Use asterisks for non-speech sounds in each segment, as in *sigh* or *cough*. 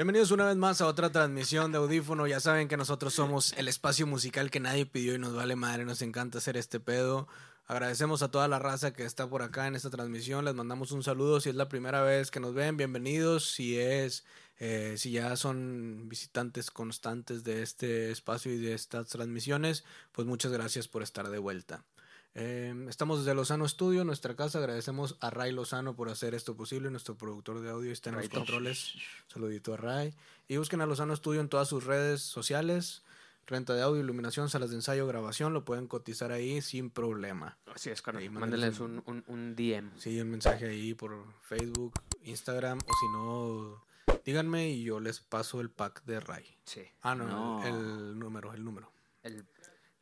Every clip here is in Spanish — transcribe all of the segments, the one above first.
Bienvenidos una vez más a otra transmisión de audífono. Ya saben que nosotros somos el espacio musical que nadie pidió y nos vale madre. Nos encanta hacer este pedo. Agradecemos a toda la raza que está por acá en esta transmisión. Les mandamos un saludo. Si es la primera vez que nos ven, bienvenidos. Si es, eh, si ya son visitantes constantes de este espacio y de estas transmisiones, pues muchas gracias por estar de vuelta. Eh, estamos desde Lozano Studio, nuestra casa. Agradecemos a Ray Lozano por hacer esto posible, nuestro productor de audio está en los controles. Saludito a Ray. Y busquen a Lozano Studio en todas sus redes sociales. Renta de audio, iluminación, salas de ensayo, grabación, lo pueden cotizar ahí sin problema. Así es, carnal. Mándenles mándenles un, un, un DM. Sí, un mensaje ahí por Facebook, Instagram, o si no, díganme y yo les paso el pack de Ray. Sí. Ah, no, No. El, número, el número. El,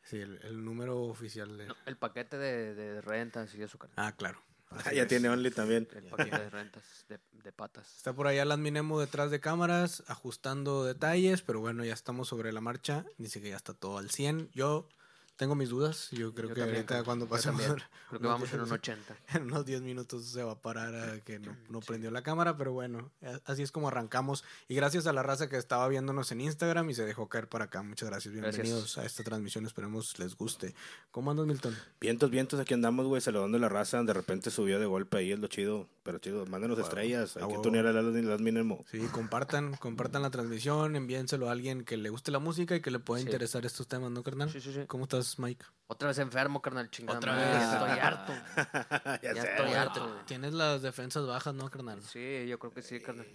Sí, el, el número oficial de... no, el paquete de, de rentas y eso, carnal. Ah, claro. Así ya es. tiene Only también. El paquete de rentas de, de patas. Está por allá el adminemo detrás de cámaras, ajustando detalles, pero bueno, ya estamos sobre la marcha. Dice que ya está todo al 100. Yo tengo mis dudas. Yo creo Yo que también, ahorita cuando pasemos... también. *laughs* Creo que unos vamos en un 10 80. *laughs* en unos 10 minutos se va a parar a que no, no prendió la cámara, pero bueno, así es como arrancamos. Y gracias a la raza que estaba viéndonos en Instagram y se dejó caer para acá. Muchas gracias. Gracias. Bienvenidos a esta transmisión. Esperemos les guste. ¿Cómo andas, Milton? Vientos, vientos, aquí andamos, güey, saludando a la raza. De repente subió de golpe ahí, es lo chido. Pero chido, mándenos Huevo. estrellas. Hay que huevo. tunear al las mínimo. Sí, compartan, compartan la transmisión, envíenselo a alguien que le guste la música y que le pueda Sí. interesar estos temas, ¿no, carnal? Sí, sí, sí. ¿Cómo estás, Mike? Otra vez enfermo, carnal, chingada. Otra madre, vez. Ya estoy harto. *laughs* ya, Ya sé, estoy harto. güey. Tienes las defensas bajas, ¿no, carnal? Sí, yo creo que sí, carnal.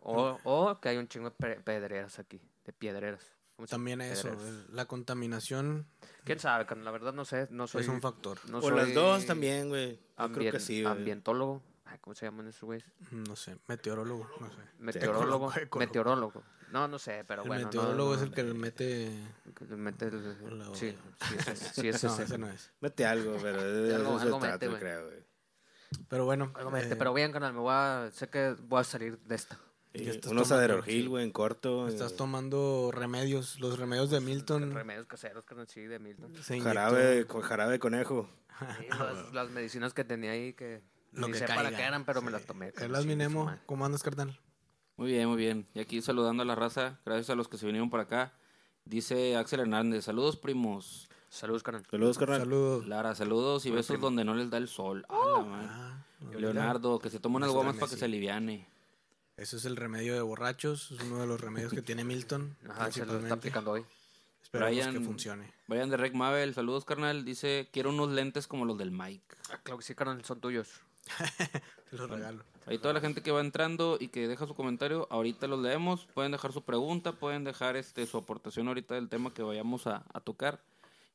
O, o que hay un chingo de pe- pedreras aquí, de piedreras. También eso, la contaminación ¿Quién sabe, carnal? La verdad no sé, no soy... es un factor. No O las dos también, güey. Yo creo que sí, güey. Ambientólogo. Ay, ¿Cómo se llaman esos güeyes? No sé, meteorólogo, no sé. Meteorólogo. ecólogo, ecólogo. Meteorólogo. No, no sé, pero el bueno. no- meteorólogo no- es el que le mete... que le mete el- La- Sí, sí, ese- sí, *laughs* es No, ese. no es. Mete algo, pero *laughs* de Algo- algo trata, mete, güey. creo, güey. Pero bueno, Algo mete, eh, pero bien, canal, me voy a... Sé que voy a salir de esta. Unos tomando, aderogil, güey, en corto. estás eh, tomando remedios, los remedios de Milton. Remedios caseros, canal, sí, de Milton. Jarabe, con jarabe de conejo. Sí, las, las medicinas que tenía ahí que... Lo ni que sé para qué eran, pero me las tomé. El carnal, Asmi chingue su Nemo, madre. ¿cómo andas, carnal? Muy bien, muy bien. Y aquí saludando a la raza, gracias a los que se vinieron por acá. Dice Axel Hernández, saludos primos. Saludos, canal. Saludos, carnal. Saludos. Lara, saludos y besos primo. donde no les da el sol. Ah, la madre. Ah, Leonardo, que se tome unas gomas para que se aliviane. Ese es el remedio de borrachos, es uno de los remedios que tiene Milton. *laughs* Ajá, se lo está aplicando hoy. Esperamos Brian- que funcione. Vayan de Rec Mabel, saludos carnal. Dice, quiero unos lentes como los del Mike. Ah, claro que sí, canal, son tuyos. *laughs* Te los regalo. Ahí toda la gente que va entrando y que deja su comentario, ahorita los leemos. Pueden dejar su pregunta, pueden dejar este su aportación ahorita del tema que vayamos a, a tocar.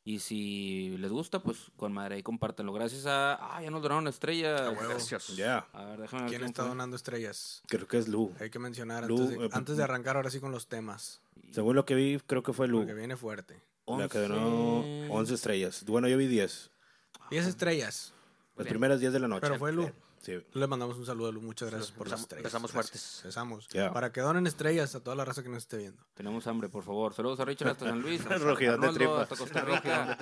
Y si les gusta, pues con madre ahí compártanlo. Gracias a... Ah, ya nos donaron estrellas. Gracias. Ya, A ver, déjame ver ¿Quién está fue. donando estrellas? creo que es Lu. Hay que mencionar Lu, antes de, eh, antes de arrancar ahora sí con los temas. Según lo que vi, creo que fue Lu. Porque viene fuerte. La que donó 11 estrellas. Bueno, yo vi 10. 10 estrellas. Las Bien. primeras 10 de la noche. Pero fue Lu. Sí. Le mandamos un saludo a Lu. Muchas gracias por las estrellas. empezamos fuertes. Empezamos. Ya. Para que donen estrellas a toda la raza que nos esté viendo. Tenemos hambre, por favor. Saludos a Richard hasta San Luis. *laughs* Rojidón de Arnoldo tripas. hasta Costa Rica.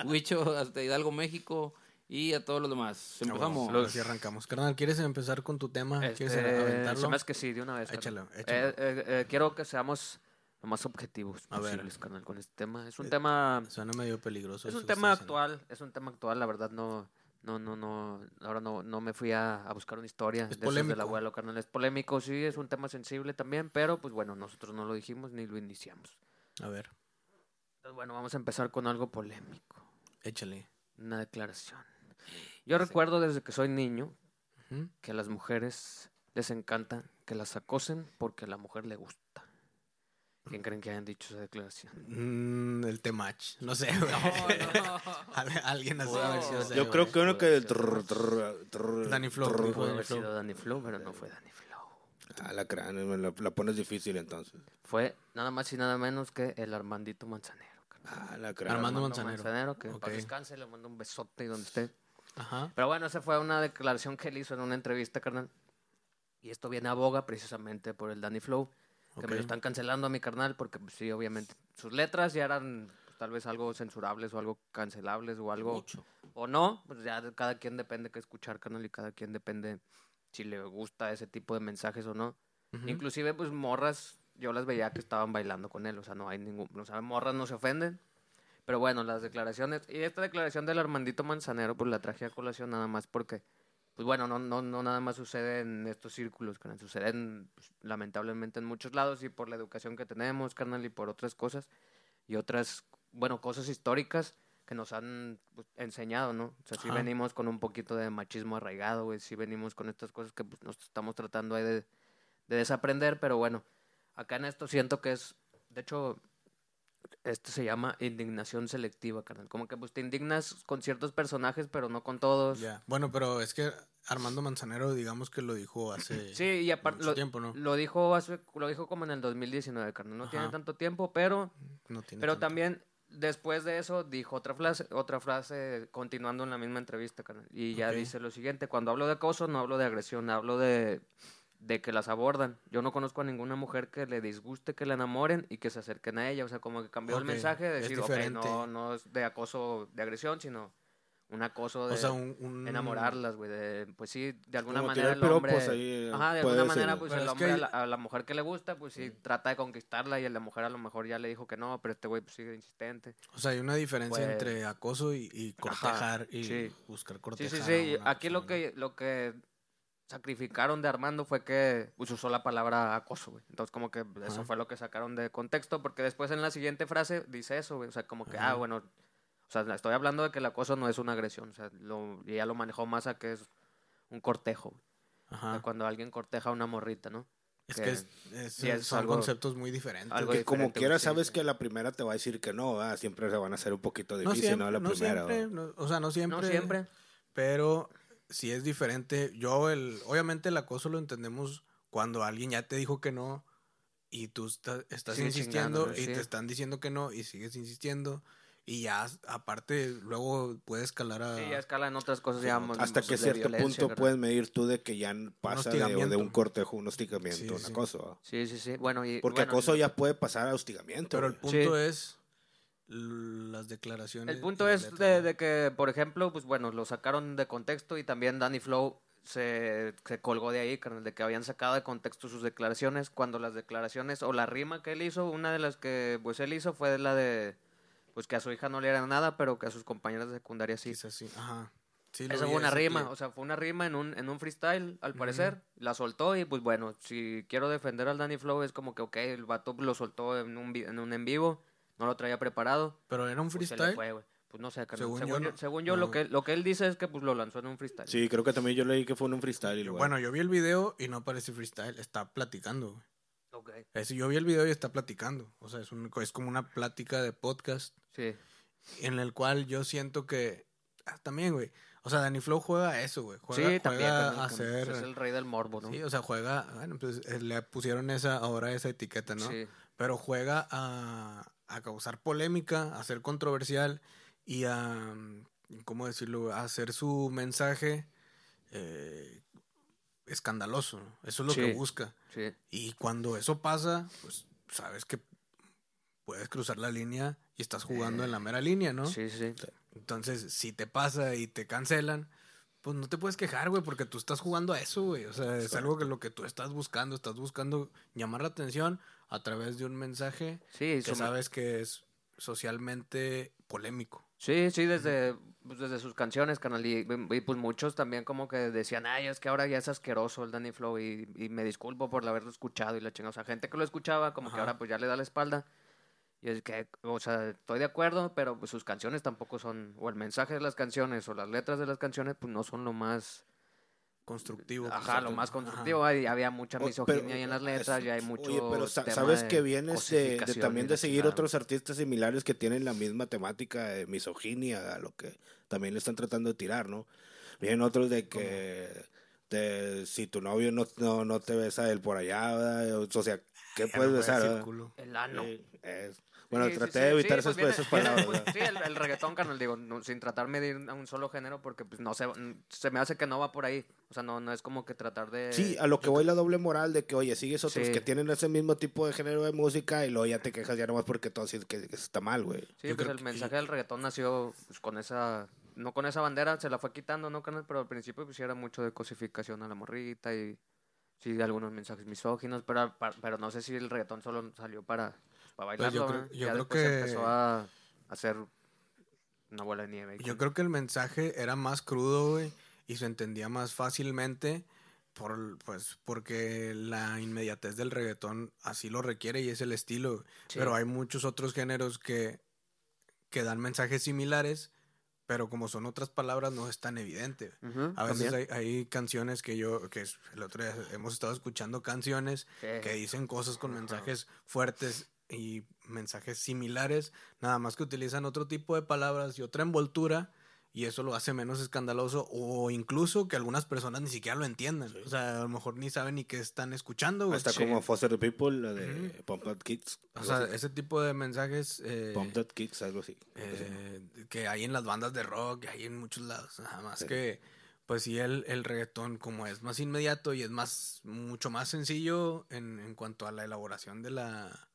*laughs* Huicho hasta Hidalgo, México. Y a todos los demás. Empezamos. Ahora sí arrancamos. Carnal, ¿quieres empezar con tu tema? ¿Quieres Este, aventarlo? se me hace que sí, de una vez. Échalo, échalo. Eh, eh, eh, quiero que seamos más objetivos A ver. posibles, carnal, con este tema. Es un Eh, tema... Suena medio peligroso. Es un tema actual, es un tema actual, la verdad no, no, no, no, ahora no, no me fui a, a buscar una historia Es de esas del polémico. abuelo, carnal, es polémico, sí, es un tema sensible también, pero pues bueno, nosotros no lo dijimos ni lo iniciamos. A ver, Entonces bueno, vamos a empezar con algo polémico, échale. una declaración. Yo recuerdo desde que soy niño que a las mujeres les encanta que las acosen porque a la mujer le gusta. ¿Quién creen que hayan dicho esa declaración? Mm, el temach. No sé, güey. *laughs* Al- Alguien así. No sé, Yo güey. creo que uno que... Puede Danny Flow, Danny haber sido Danny Flow, pero no fue Danny Flow. Ah, la cráneo, me la, la pones difícil entonces. Fue nada más y nada menos que el Armandito Manzanero. carnal. Ah, la cráneo. Armando Armando Manzanero. que en Ok. paz descanse, le mando un besote y donde esté. Ajá. Pero bueno, esa fue una declaración que él hizo en una entrevista, carnal. Y esto viene a boga precisamente por el Danny Flow, que me lo están cancelando a mi carnal, porque pues, sí, obviamente, sus letras ya eran pues, tal vez algo censurables o algo cancelables o algo... Mucho. O no, pues ya cada quien depende qué escuchar, carnal, y cada quien depende si le gusta ese tipo de mensajes o no. Ujú. Inclusive, pues, morras, yo las veía que estaban bailando con él, o sea, no hay ningún, o sea, morras no se ofenden. Pero bueno, las declaraciones, y esta declaración del Armandito Manzanero, pues la traje a colación nada más porque, pues bueno, no, no, no nada más sucede en estos círculos, carnal, sucede en, pues, lamentablemente en muchos lados y por la educación que tenemos, carnal, y por otras cosas, y otras, bueno, cosas históricas que nos han pues, enseñado, ¿no? O sea, sí Ajá. venimos con un poquito de machismo arraigado, güey, sí venimos con estas cosas que pues, nos estamos tratando ahí de, de desaprender, pero bueno, acá en esto siento que es, de hecho, esto se llama indignación selectiva, carnal. Como que pues te indignas con ciertos personajes, pero no con todos. Ya. Bueno, pero es que Armando Manzanero, digamos que lo dijo hace *laughs* Sí, y aparte lo, tiempo, ¿no? lo dijo hace, lo dijo como en el 2019, carnal. No tiene tanto tiempo, pero No tiene pero tanto. también después de eso dijo otra frase, otra frase continuando en la misma entrevista, carnal. Y ya dice lo siguiente, cuando hablo de acoso no hablo de agresión, hablo de, de que las abordan. Yo no conozco a ninguna mujer que le disguste que la enamoren y que se acerquen a ella. O sea, como que cambió el mensaje de decir, ok, no, no es de acoso de agresión, sino un acoso de O sea, un, un- enamorarlas, güey. Pues sí, de alguna Como manera el hombre... ahí, Ajá, de alguna ser. manera, pues Pero el hombre que- a, la, a la mujer que le gusta, pues sí, trata de conquistarla y a la mujer a lo mejor ya le dijo que no, pero este güey pues, sigue insistente. O sea, hay una diferencia Pues- entre acoso y, y Ajá, cortejar y sí. buscar Sí, cortejar. sí, a sí. una Aquí lo que, lo que sacrificaron de Armando fue que pues, usó la palabra acoso, güey. Entonces, como que eso fue lo que sacaron de contexto, porque después en la siguiente frase dice eso, güey. O sea, como que, ah, bueno, o sea, estoy hablando de que el acoso no es una agresión. O sea, lo, ella lo manejó más a que es un cortejo. güey. O sea, Ajá. cuando alguien corteja a una morrita, ¿no? Es que que es- es- sí es son algo- conceptos muy diferentes. algo Que como quiera sabes sí. que la primera te va a decir que no, ¿verdad? siempre se van a hacer un poquito no difícil, siempre, ¿no? La no primera. siempre, ¿verdad? no- o sea, no siempre. No siempre. Pero si es diferente. Yo, el, obviamente, el acoso lo entendemos cuando alguien ya te dijo que no y tú está- estás insistiendo y sí. te están diciendo que no y sigues insistiendo. Y ya, aparte, luego puede escalar a. Sí, ya escala en otras cosas ya Hasta que cierto punto ¿verdad? puedes medir tú de que ya pasa de, de un cortejo, un hostigamiento, Sí, un sí. acoso. Sí, sí, sí. Bueno, y Porque bueno, acoso ya puede pasar a hostigamiento. Pero el punto Sí. es las declaraciones. El punto es de, que, por ejemplo, pues bueno, lo sacaron de contexto y también Danny Flow se, se colgó de ahí, de que habían sacado de contexto sus declaraciones, cuando las declaraciones o la rima que él hizo, una de las que pues él hizo fue la de, pues que a su hija no le era nada, pero que a sus compañeras de secundaria sí. Quizás sí. Ajá. Sí, Esa fue una rima, o sea, fue una rima en un, en un freestyle, al parecer. La soltó y pues bueno, si quiero defender al Danny Flow es como que, ok, el vato lo soltó en un, en un en vivo, no lo traía preparado. Pero era un Pues, se le freestyle. fue, güey. Pues no sé. Según Según, yo según yo, no. lo, que, lo que él dice es que pues lo lanzó en un freestyle. Sí, creo que también yo leí que fue en un freestyle. Igual. bueno, yo vi el video y no parece freestyle, está platicando. güey. Ok. Es- yo vi el video y está platicando. O sea, es, un- es como una plática de podcast Sí. en el cual yo siento que. ah, también, güey. O sea, Danny Flow juega a eso, güey. Juega, sí, también. juega a hacer. Es el rey del morbo, ¿no? Sí, o sea, juega. Bueno, pues eh, le pusieron esa ahora esa etiqueta, ¿no? Sí. Pero juega a, a causar polémica, a ser controversial y a. ¿Cómo decirlo? A hacer su mensaje eh, escandaloso. ¿no? Eso es lo que busca. Sí. Y cuando eso pasa, pues sabes que puedes cruzar la línea y estás jugando en la mera línea, ¿no? Sí, sí. Entonces, si te pasa y te cancelan, pues no te puedes quejar, güey, porque tú estás jugando a eso, güey. O sea, es algo que lo que tú estás buscando, estás buscando llamar la atención a través de un mensaje Sí, que sabes que es socialmente polémico. sí, sí, desde, pues, desde sus canciones, canal. Y, y, pues muchos también como que decían, ay, es que ahora ya es asqueroso el Danny Flow y, y me disculpo por haberlo escuchado y la chingada. O sea, gente que lo escuchaba como que ahora pues ya le da la espalda. Y es que, o sea, estoy de acuerdo, pero pues sus canciones tampoco son, o el mensaje de las canciones o las letras de las canciones, pues no son lo más Constructivo. Ajá, lo más constructivo. Hay, había mucha pero, misoginia ahí en las es- letras, ya hay mucho. Oye, pero sa- sabes de que vienes de, de cosificación también de seguir otros artistas similares que tienen la misma temática de misoginia, a lo que también le están tratando de tirar, ¿no? Vienen otros de que de, si tu novio no, no, no te besa a él por allá, ¿verdad? o sea, ¿qué puedes no besar? decir verdad? culo. El ano. Sí, es- Bueno, Sí, traté sí, de evitar pues esas, viene- esas viene- palabras. pues, *laughs* sí, el, el reggaetón, carnal, digo, no- sin tratarme de ir a un solo género, porque pues no se, se me hace que no va por ahí. O sea, no, no es como que tratar de... Sí, a lo que voy la doble moral de que, oye, sigues otros Sí. que tienen ese mismo tipo de género de música y luego ya te quejas ya nomás porque todo sí que, que está mal, güey. Sí, Yo pues creo el que- mensaje del reggaetón nació pues, con esa... No con esa bandera, se la fue quitando, ¿no, carnal? Pero al principio pues sí era mucho de cosificación a la morrita y... sí algunos mensajes misóginos, pero, pero no sé si el reggaetón solo salió para, para bailarlo. Pues yo creo- ¿verdad? yo ya creo después que- empezó a hacer una bola de nieve. Yo creo que el mensaje era más crudo, güey, y se entendía más fácilmente por, pues, porque la inmediatez del reggaetón así lo requiere y es el estilo. Sí. Pero hay muchos otros géneros que, que dan mensajes similares, pero como son otras palabras no es tan evidente. A veces hay, hay canciones que yo, que el otro día hemos estado escuchando canciones que dicen cosas con mensajes fuertes y mensajes similares, nada más que utilizan otro tipo de palabras y otra envoltura y eso lo hace menos escandaloso o incluso que algunas personas ni siquiera lo entiendan. O sea, a lo mejor ni saben ni qué están escuchando. Hasta como Foster the People, la de. Pump That Kids. O sea, así. ese tipo de mensajes eh, Pump That Kids, algo así. eh, que hay en las bandas de rock, que hay en muchos lados. Nada más Sí. que, pues sí, el, el reggaetón como es más inmediato y es más, mucho más sencillo en, en cuanto a la elaboración de la,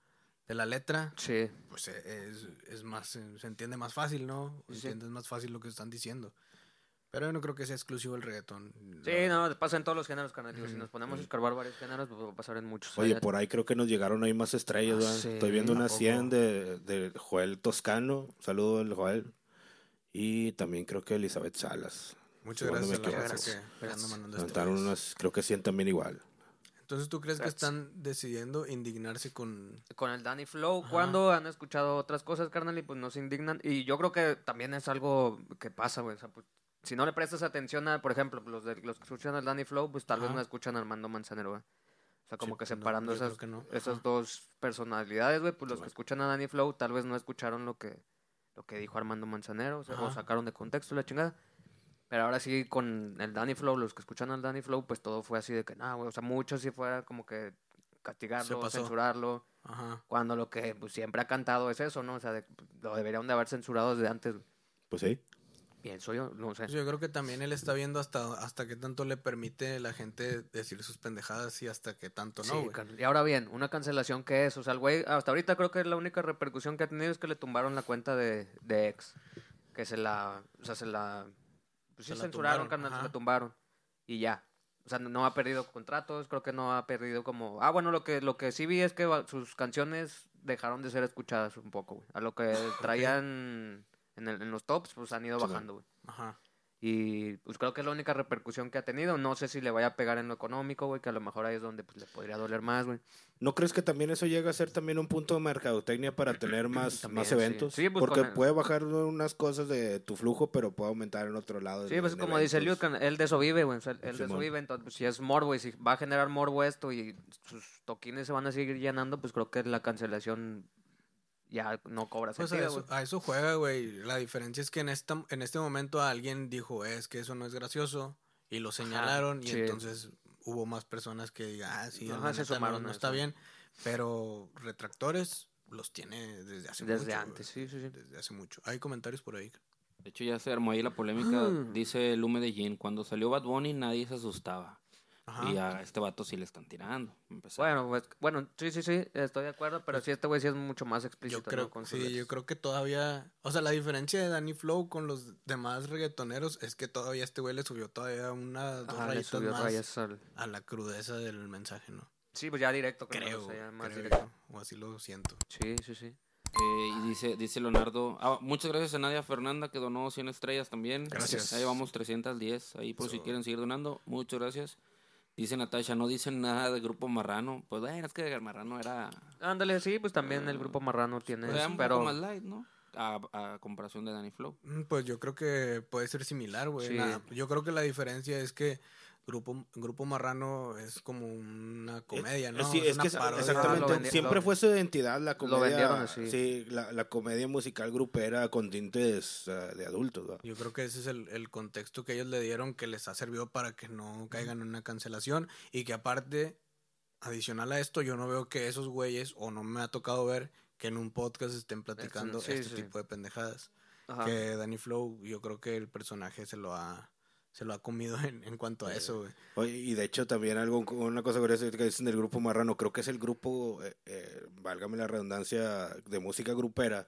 de la letra, Sí, pues eh, es, es más, eh, se entiende más fácil, ¿no? Sí. Entiendes más fácil lo que están diciendo. Pero yo no creo que sea exclusivo el reggaetón. sí, La- no, pasa en todos los géneros, carnal. Digo, Si nos ponemos a escarbar varios géneros, pues va a pasar en muchos. Oye, por ahí creo que nos llegaron ahí más estrellas, Ah, Estoy viendo ¿a unas poco? 100 de, de Joel Toscano. Saludo Joel. Y también creo que Elizabeth Salas. Muchas gracias que- historias. unas, creo que 100 también igual. Entonces, ¿tú crees que están decidiendo indignarse con... con el Danny Flow, Ajá. cuando han escuchado otras cosas, carnal, y pues no se indignan. Y yo creo que también es algo que pasa, güey. O sea, pues, si no le prestas atención a, por ejemplo, los, de, los que escuchan al Danny Flow, pues tal vez no escuchan a Armando Manzanero, güey. O sea, como Sí, que no, separando esas, no. dos personalidades, güey, pues los que escuchan a Danny Flow tal vez no escucharon lo que, lo que dijo Armando Manzanero, o, sea, o sacaron de contexto la chingada. Pero ahora sí, con el Danny Flow, los que escuchan al Danny Flow, pues todo fue así de que, nada, güey, o sea, mucho sí fue como que castigarlo, censurarlo. Ajá. Cuando lo que pues, siempre ha cantado es eso, ¿no? O sea, de- lo deberían de haber censurado desde antes. Pues sí. Pienso yo, no sé. Pues yo creo que también él está viendo hasta, hasta qué tanto le permite la gente decir sus pendejadas y hasta qué tanto Sí, no, güey. carnal. y ahora bien, una cancelación que es, o sea, el güey, hasta ahorita creo que la única repercusión que ha tenido es que le tumbaron la cuenta de, de ex. Que se la, o sea, se la, pues sí la censuraron, carnal, se la tumbaron. Y ya. O sea, no ha perdido contratos, creo que no ha perdido como... Ah, bueno, lo que, lo que sí vi es que sus canciones dejaron de ser escuchadas un poco, güey. A lo que traían en, el- en los tops, pues han ido Sí, bajando, güey. Ajá. Y pues creo que es la única repercusión que ha tenido. No sé si le vaya a pegar en lo económico, güey, que a lo mejor ahí es donde pues, le podría doler más, güey. ¿No crees que también eso llega a ser también un punto de mercadotecnia para tener *clears throat* más, También, más eventos? Sí, pues, Porque puede bajar unas cosas de tu flujo, pero puede aumentar en otro lado. Sí, pues como dice eventos. Luke, él de eso vive, güey. O sea, él de eso vive, entonces pues, si es morbo y si va a generar morbo esto y sus toquines se van a seguir llenando, pues creo que la cancelación ya no cobra Pues a sentido, eso, a eso juega, güey. La diferencia es que en, esta, en este momento alguien dijo, es que eso no es gracioso. Y lo señalaron y sí. entonces hubo más personas que digan, ah, sí, Ajá, se no- está bien. Pero retractores los tiene desde hace Desde mucho. antes, güey. sí, sí, sí. Desde hace mucho. Hay comentarios por ahí. De hecho, ya se armó ahí la polémica. Ah. Dice Lume de Jean, cuando salió Bad Bunny nadie se asustaba. Ajá. Y a este vato sí le están tirando. Empezar. Bueno, pues, bueno, sí, sí, sí, estoy de acuerdo, pero sí, este güey sí es mucho más explícito, Yo creo, ¿no? Con sí, yo creo que todavía, o sea, la diferencia de Danny Flow con los demás reggaetoneros es que todavía este güey le subió todavía una, dos Ajá, le rayitas subió más rayas al- a la crudeza del mensaje, ¿no? Sí, pues ya directo, creo, Creo, o sea, ya más creo directo. yo, o así lo siento. Sí, sí, sí. Eh, y dice, dice Leonardo, ah, muchas gracias a Nadia Fernanda que donó 100 estrellas también. Gracias. Ya llevamos 310 ahí por si quieren seguir donando. Muchas gracias. Dice Natasha, no dicen nada de Grupo Marrano. Pues bueno, es que el Marrano era, Ándale, sí, pues también el grupo Marrano tiene era eso, un pero... poco más light, ¿no? A, a comparación de Danny Flow. Mm, Pues yo creo que puede ser similar, güey. Sí. Nada, Yo creo que la diferencia es que Grupo, Grupo Marrano es como una comedia, ¿no? Sí, es, que es- parodia. exactamente, Ah, lo siempre lo- fue su identidad la comedia. vendieron así. Sí, la, la comedia musical grupera con tintes eh, de adultos. ¿va? Yo creo que ese es el, el contexto que ellos le dieron que les ha servido para que no caigan en una cancelación y que aparte, adicional a esto, yo no veo que esos güeyes, o no me ha tocado ver, que en un podcast estén platicando sí, este sí. tipo de pendejadas. Ajá. Que Danny Flow, yo creo que el personaje se lo ha, se lo ha comido en, en cuanto a eso, güey. Oye, y de hecho también algo, una cosa curiosa que dicen del grupo Marrano, creo que es el grupo, eh, eh, válgame la redundancia, de música grupera,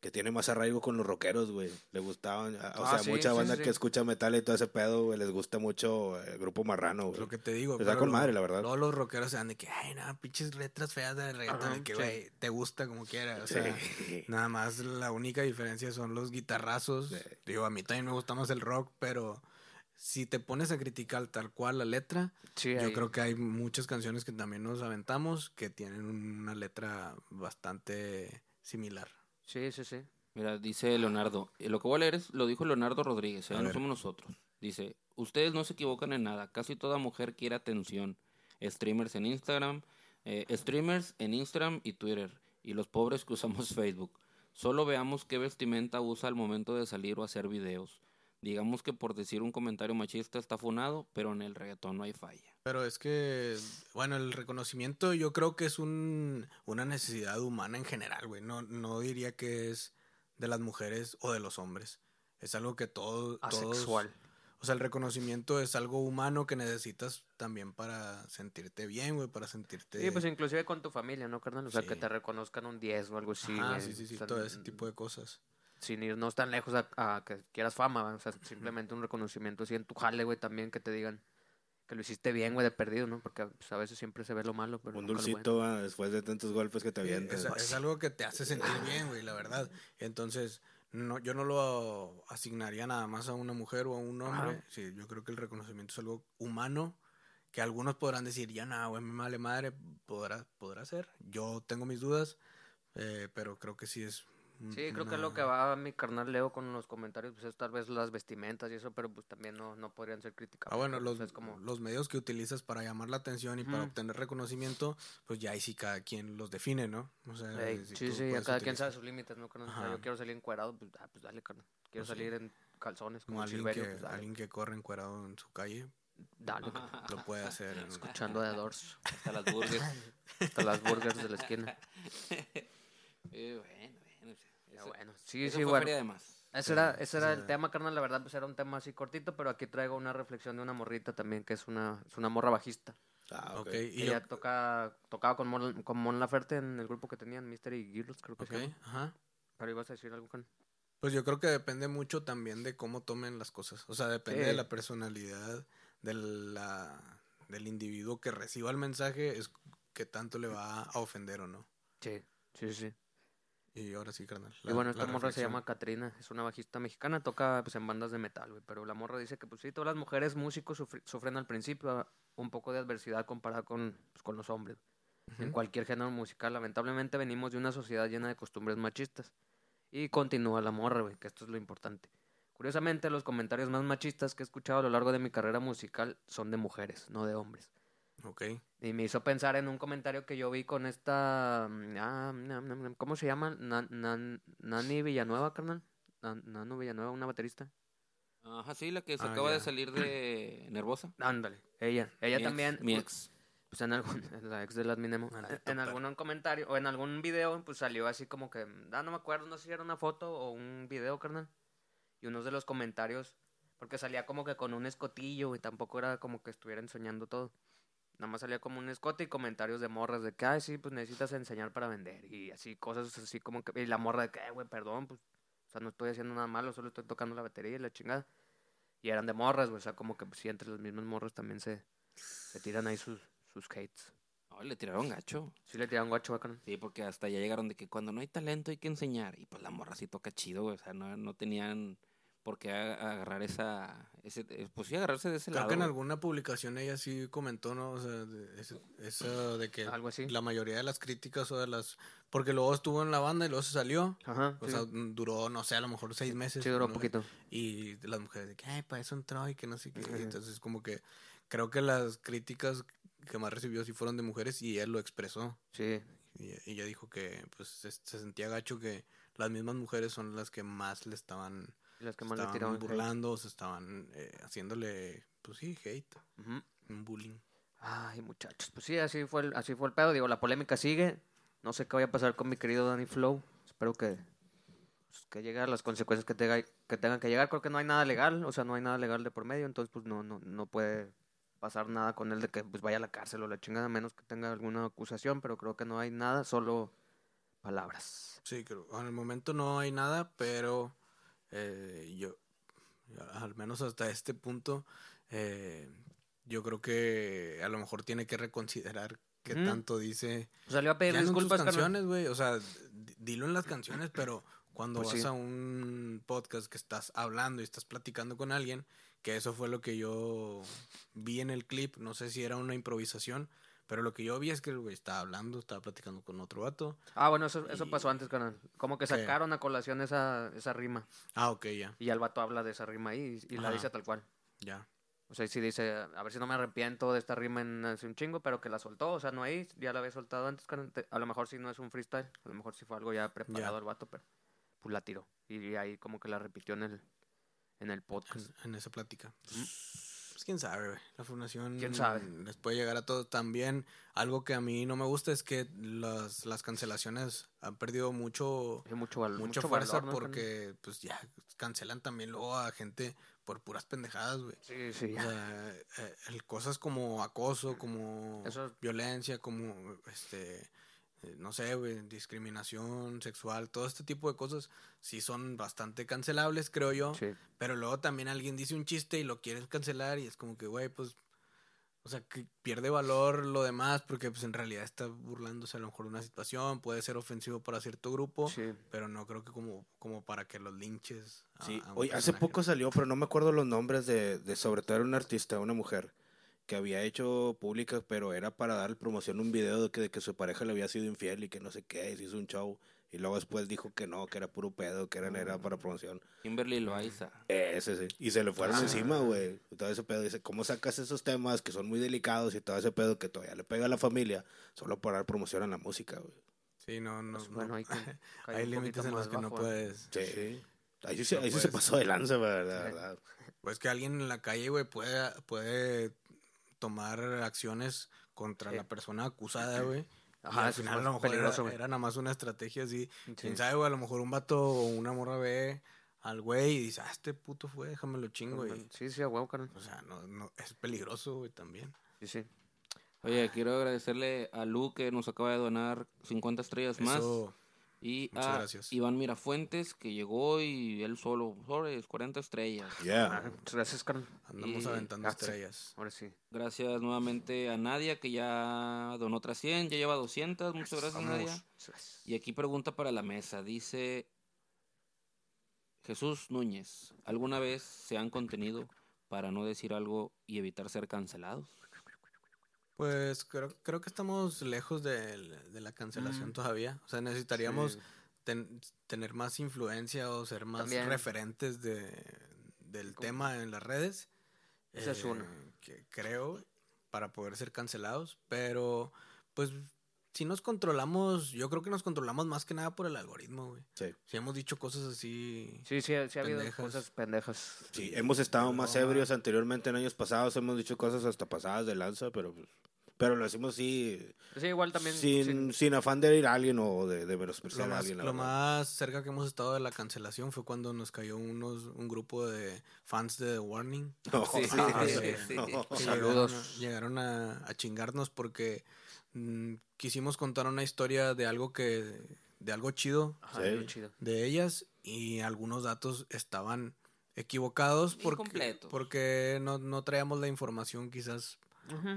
que tiene más arraigo con los rockeros, güey. Le gustaban, o Ah, sea, sí, mucha sí, banda sí, que escucha metal y todo ese pedo, güey, les gusta mucho el grupo Marrano, güey. Lo que te digo. Está con madre, la verdad. Luego los rockeros se dan de que, ay, nada, pinches letras feas de reggaetón. Que, güey, te gusta como quieras. O sea, nada más la única diferencia son los guitarrazos. Digo, a mí también me gusta más el rock, pero si te pones a criticar tal cual la letra, Sí, yo ahí- creo que hay muchas canciones que también nos aventamos que tienen una letra bastante similar. Sí, sí, sí. Mira, dice Leonardo. eh, Lo que voy a leer es, lo dijo Leonardo Rodríguez, ya no ver. somos nosotros. Dice, ustedes no se equivocan en nada. Casi toda mujer quiere atención. Streamers en Instagram, eh, streamers en Instagram y Twitter. Y los pobres que usamos *laughs* Facebook. Solo veamos qué vestimenta usa al momento de salir o hacer videos. Digamos que por decir un comentario machista está funado, pero en el reggaetón no hay falla. Pero es que, bueno, el reconocimiento yo creo que es un, una necesidad humana en general, güey. No, no diría que es de las mujeres o de los hombres. Es algo que todos... todos Asexual. o sea, el reconocimiento es algo humano que necesitas también para sentirte bien, güey, para sentirte... Sí, pues inclusive con tu familia, ¿no, carnal? O sea, Sí. que te reconozcan un 10 o algo así, Ajá, güey. sí, sí, sí, O sea, todo ese tipo de cosas. Sin irnos tan lejos a, a que quieras fama, ¿va? o sea, simplemente un reconocimiento así en tu jale, güey, también que te digan que lo hiciste bien, güey, de perdido, ¿no? Porque pues, a veces siempre se ve lo malo, pero Un bueno. dulcito ah, después de tantos golpes que te avientas. es, es algo que te hace sentir bien, güey, la verdad. Entonces, no, yo no lo asignaría nada más a una mujer o a un hombre. Ajá. Sí, yo creo que el reconocimiento es algo humano que algunos podrán decir, ya nada, güey, me vale madre, podrá, podrá ser. Yo tengo mis dudas, eh, pero creo que sí es. Un- Sí, creo que una- lo que va mi carnal Leo con los comentarios, pues es tal vez las vestimentas y eso, pero pues también no, no podrían ser criticables. Ah, bueno, los, pues, es como... los medios que utilizas para llamar la atención y para Ujú. obtener reconocimiento, pues ya ahí sí cada quien los define, ¿no? O sea, Ey, si sí, sí, a cada quien utilizar- sabe sus límites, ¿no? O sea, yo quiero salir encuerado, pues, ah, pues dale, carnal. Quiero Pues sí. salir en calzones como, Como alguien Silverio, que, pues dale. alguien que corre encuerado en su calle, Dale, carnal. lo puede hacer. en- Escuchando a The Doors. Hasta las burgers. Hasta las burgers de la esquina. *laughs* Eh, bueno, bueno. Ya, Eso- bueno, sí, eso sí, fue bueno. feria de más. Ese era, Sí, ese era sí. el tema, carnal. La verdad, pues era un tema así cortito, pero aquí traigo una reflexión de una morrita también, que es una, es una morra bajista. Ah, ok. Ok, y Ella yo- toca, tocaba con Mon, con Mon Laferte en el grupo que tenían, Mystery Girls, creo que ok, se llama. ajá. Pero ibas a decir algo, carnal. Pues yo creo que depende mucho también de cómo tomen las cosas. O sea, depende Sí. de la personalidad de la, del individuo que reciba el mensaje, es que tanto le va a ofender o no. Sí, sí, sí. Y ahora sí, carnal. y la- bueno, la esta morra se llama Katrina, es una bajista mexicana, toca pues en bandas de metal, güey, pero la morra dice que pues sí, todas las mujeres músicos sufren al principio ah, un poco de adversidad comparada con, pues, con los hombres. En cualquier género musical, lamentablemente venimos de una sociedad llena de costumbres machistas. Y continúa la morra, güey, que esto es lo importante. Curiosamente, los comentarios más machistas que he escuchado a lo largo de mi carrera musical son de mujeres, no de hombres. Ok. Y me hizo pensar en un comentario que yo vi con esta. mm, ah, nam, nam, nam, ¿Cómo se llama? Nan- Nan- Nani Villanueva, carnal. Nan- Nano Villanueva, una baterista. Ajá, sí, la que se Ah, acaba de salir de *clears throat* Nervosa. Ándale, ella. Ella Mi ex- también. Mi ex. Pues en algún. *laughs* La ex del Adminemo. Ah, En, algún comentario o en algún video, pues salió así como que. Ah, no me acuerdo, no sé si era una foto o un video, carnal. Y unos de los comentarios. Porque salía como que con un escotillo y tampoco era como que estuviera enseñando todo. Nada más salía como un escote y comentarios de morras de que, ay, sí, pues necesitas enseñar para vender. Y así, cosas así como que. Y la morra de que, "Eh, güey, perdón, pues. O sea, no estoy haciendo nada malo, solo estoy tocando la batería y la chingada. Y eran de morras, güey. O sea, como que pues, sí, entre las mismas morras también se, se tiran ahí sus, sus hates. No, le tiraron gacho. Sí le tiraron guacho bacán. Sí, porque hasta ya llegaron de que cuando no hay talento hay que enseñar. Y pues la morra sí toca chido, güey. O sea, no, no tenían por qué agarrar esa... Ese, eh, pues sí, agarrarse de ese Creo lado. que en alguna publicación ella sí comentó, ¿no? O sea, de, ese- eso de que Algo así. la mayoría de las críticas o de las... Porque luego estuvo en la banda y luego se salió. Ajá. O sí. sea, duró, no sé, a lo mejor seis meses. Sí, duró ¿no? poquito. Y las mujeres de que, ay, para eso entró y que no sé qué. Ujú. Entonces, como que creo que las críticas que más recibió sí fueron de mujeres y él lo expresó. Sí. Y y ella dijo que pues se, se sentía gacho que las mismas mujeres son las que más le estaban, y Las que se más le estaban hate. burlando, se estaban eh, haciéndole, pues sí, hate, un bullying. Ay, muchachos. Pues sí, así fue, el, así fue el pedo. Digo, la polémica sigue. No sé qué vaya a pasar con mi querido Danny Flow. Espero que, pues, que llegue a las consecuencias que, tenga, que tengan que llegar. Creo que no hay nada legal. O sea, no hay nada legal de por medio. Entonces, pues no, no, no puede pasar nada con él de que pues vaya a la cárcel o la chingada, a menos que tenga alguna acusación. Pero creo que no hay nada. Solo palabras. Sí, creo. Al momento no hay nada, pero eh, yo, al menos hasta este punto, eh, yo creo que a lo mejor tiene que reconsiderar qué tanto dice. O sea, le a pedir Ya no en tus disculpas, carnal. canciones, güey. O sea, dilo en las canciones, pero cuando Pues vas sí. a un podcast que estás hablando y estás platicando con alguien, que eso fue lo que yo vi en el clip, no sé si era una improvisación, pero lo que yo vi es que el güey estaba hablando, estaba platicando con otro vato. Ah, bueno, eso, eso pasó antes, carnal. Como que ¿Qué? sacaron a colación esa, esa rima. Ah, ok, ya, Y el vato habla de esa rima ahí y, y la dice tal cual. ya. O sea, sí dice, a ver si no me arrepiento de esta rima en hace un chingo, pero que la soltó. O sea, no ahí, ya la había soltado antes. carnal. A lo mejor sí no es un freestyle, a lo mejor sí fue algo ya preparado el vato, pero pues la tiró. Y ahí como que la repitió en el, en el podcast. en, en esa plática. Pues quién sabe, güey. La fundación ¿Quién sabe? les puede llegar a todos. También algo que a mí no me gusta es que las, las cancelaciones han perdido mucho, mucho, mucha mucho fuerza valor, porque pues ya cancelan también luego a gente por puras pendejadas, güey. Sí, sí, O ya. sea, eh, el- cosas como acoso, como Eso- violencia, como este eh, no sé, güey, discriminación sexual, todo este tipo de cosas sí son bastante cancelables, creo yo. Sí. Pero luego también alguien dice un chiste y lo quieres cancelar y es como que, güey, pues, o sea, que pierde valor lo demás porque pues en realidad está burlándose a lo mejor de una situación, puede ser ofensivo para cierto grupo, Sí. pero no creo que como, como para que los linches. a- Sí, a un oye, hace poco salió, pero no me acuerdo los nombres de, de sobre todo era una artista, una mujer, que había hecho pública, pero era para dar promoción a un video de que, de que su pareja le había sido infiel y que no sé qué, y se hizo un show, y luego después dijo que no, que era puro pedo, que era, era para promoción. Kimberly Loaiza. Ese sí. Y se le fueron Ah. encima, güey. Todo ese pedo. Dice, ¿cómo sacas esos temas que son muy delicados y todo ese pedo que todavía le pega a la familia solo por dar promoción a la música, güey? Sí, no, no. Pues, no. bueno, *laughs* hay, que- cae hay un límites en los más que no bajo, ¿eh? puedes. Sí. Ahí sí, se- No ahí sí se pasó de lanza, ¿verdad? Sí. verdad. Pues que alguien en la calle, güey, puede, puede tomar acciones contra Sí. la persona acusada, güey. Y Ajá, al eso final a lo mejor era, peligroso, güey. era nada más una estrategia así. Sí. Quién sabe, güey, a lo mejor un vato o una morra ve al güey y dice, ah, este puto fue, déjamelo chingo, güey. Sí, sí, a huevo, carnal. O sea, no, no, es peligroso, güey, también. Sí, sí. Oye, quiero agradecerle a Lu que nos acaba de donar 50 estrellas más. Y Muchas a gracias. Iván Mirafuentes, que llegó y él solo, sobres, 40 estrellas. Yeah. Ah, muchas gracias, carnal. andamos Y- aventando ah, estrellas. Ahora sí. Gracias nuevamente a Nadia, que ya donó otras 100, ya lleva 200. Muchas gracias, Vamos. Nadia. Gracias. Y aquí pregunta para la mesa. Dice Jesús Núñez, ¿alguna vez se han contenido para no decir algo y evitar ser cancelados? Pues creo, creo que estamos lejos de, la cancelación Mm. todavía. O sea, necesitaríamos Sí. ten- tener más influencia o ser más También. referentes de, del tema en las redes. Esa es una. Que creo para poder ser cancelados. Pero, pues, si nos controlamos, yo creo que nos controlamos más que nada por el algoritmo, güey. Sí. Si hemos dicho cosas así. Sí, sí, sí ha habido cosas pendejas. Sí, hemos estado más ebrios anteriormente en años pasados, hemos dicho cosas hasta pasadas de lanza, pero pues, pero lo decimos sí, Sí, igual también. sin, sin- sin afán de ir a alguien o de, de Lo menospreciar a alguien. la lo verdad. más cerca que hemos estado de la cancelación fue cuando nos cayó unos, un grupo de fans de The Warning. *laughs* No, Sí, sí, sí, no, Saludos. Llegaron, a, llegaron a, a chingarnos porque mm, quisimos contar una historia de algo que de algo chido Ajá, chido. de ellas y algunos datos estaban equivocados porque, porque no, no traíamos la información quizás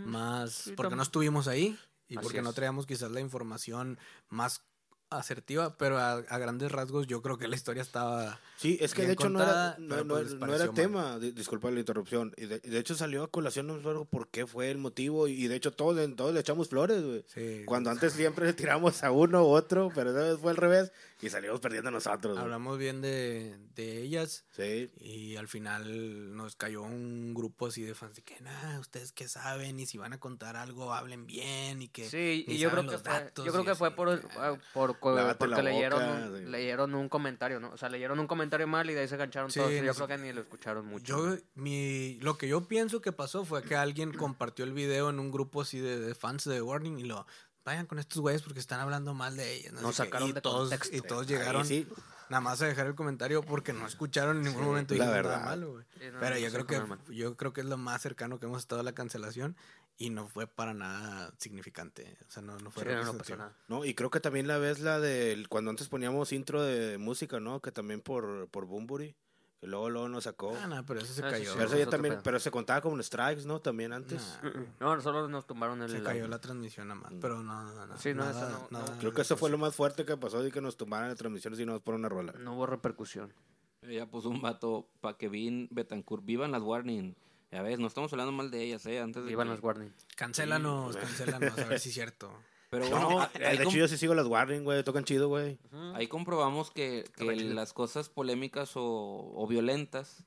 Más porque no estuvimos ahí y Así porque no traíamos quizás la información más asertiva, pero a, a grandes rasgos yo creo que la historia estaba Sí, es que bien de hecho no contada, era, no, pero no- pues no era tema, di- disculpa la interrupción, y de, hecho salió a colación, no me acuerdo por qué fue el motivo, y de hecho todos, le- todos le echamos flores, güey. sí, Cuando antes siempre le tiramos a uno u otro, pero esa vez fue al revés, y salimos perdiendo nosotros. hablamos bien de, de ellas Sí, y al final nos cayó un grupo así de fans de que nada, ustedes que saben y si van a contar algo hablen bien y que Sí, y yo creo que fue, yo creo que fue por, porque la leyeron, boca, un, sí. leyeron un comentario, ¿no? O sea, leyeron un comentario mal y de ahí se engancharon Sí, todos. y no Yo creo que ni lo escucharon mucho. Yo, mi, lo que yo pienso que pasó fue que alguien compartió el video en un grupo así de, de fans de Warning y lo vayan con estos güeyes porque están hablando mal de ellos. No Nos sé qué". sacaron y de todos, contexto. Y todos llegaron sí. nada más a dejar el comentario porque no escucharon en ningún Sí, momento la dijimos nada verdad. malo. Sí, no, Pero no yo se creo que yo creo que es lo más cercano que hemos estado a la cancelación y no fue para nada significante. O sea, no, no fue Sí, no, no pasó representativo. nada. No, y creo que también la ves la del cuando antes poníamos intro de música, ¿no? Que también por, por Bumburi, que luego luego nos sacó. Ah, no, pero eso se Ah, sí, cayó. sí, pero, eso es ya otro también, pedo. pero se contaba como strikes, ¿no? También antes. Nah, No, solo nos tumbaron el. se cayó la transmisión nada más, pero no, no, no. Sí, no, nada, eso no- no. nada- Creo que eso fue lo más fuerte que pasó y que nos tumbaran las transmisiones y nos por una rola. No hubo repercusión. Ella puso un vato para que Vin Betancourt vivan las Warning. Ya ves, no estamos hablando mal de ellas, ¿eh? Antes de Iban que- las warning. Cancélanos, cancélanos, a ver si es *laughs* cierto. Pero No, bueno, eh, ahí, de hecho yo sí sigo las Warning, güey, tocan chido, güey. ahí comprobamos que, que las cosas polémicas o, o violentas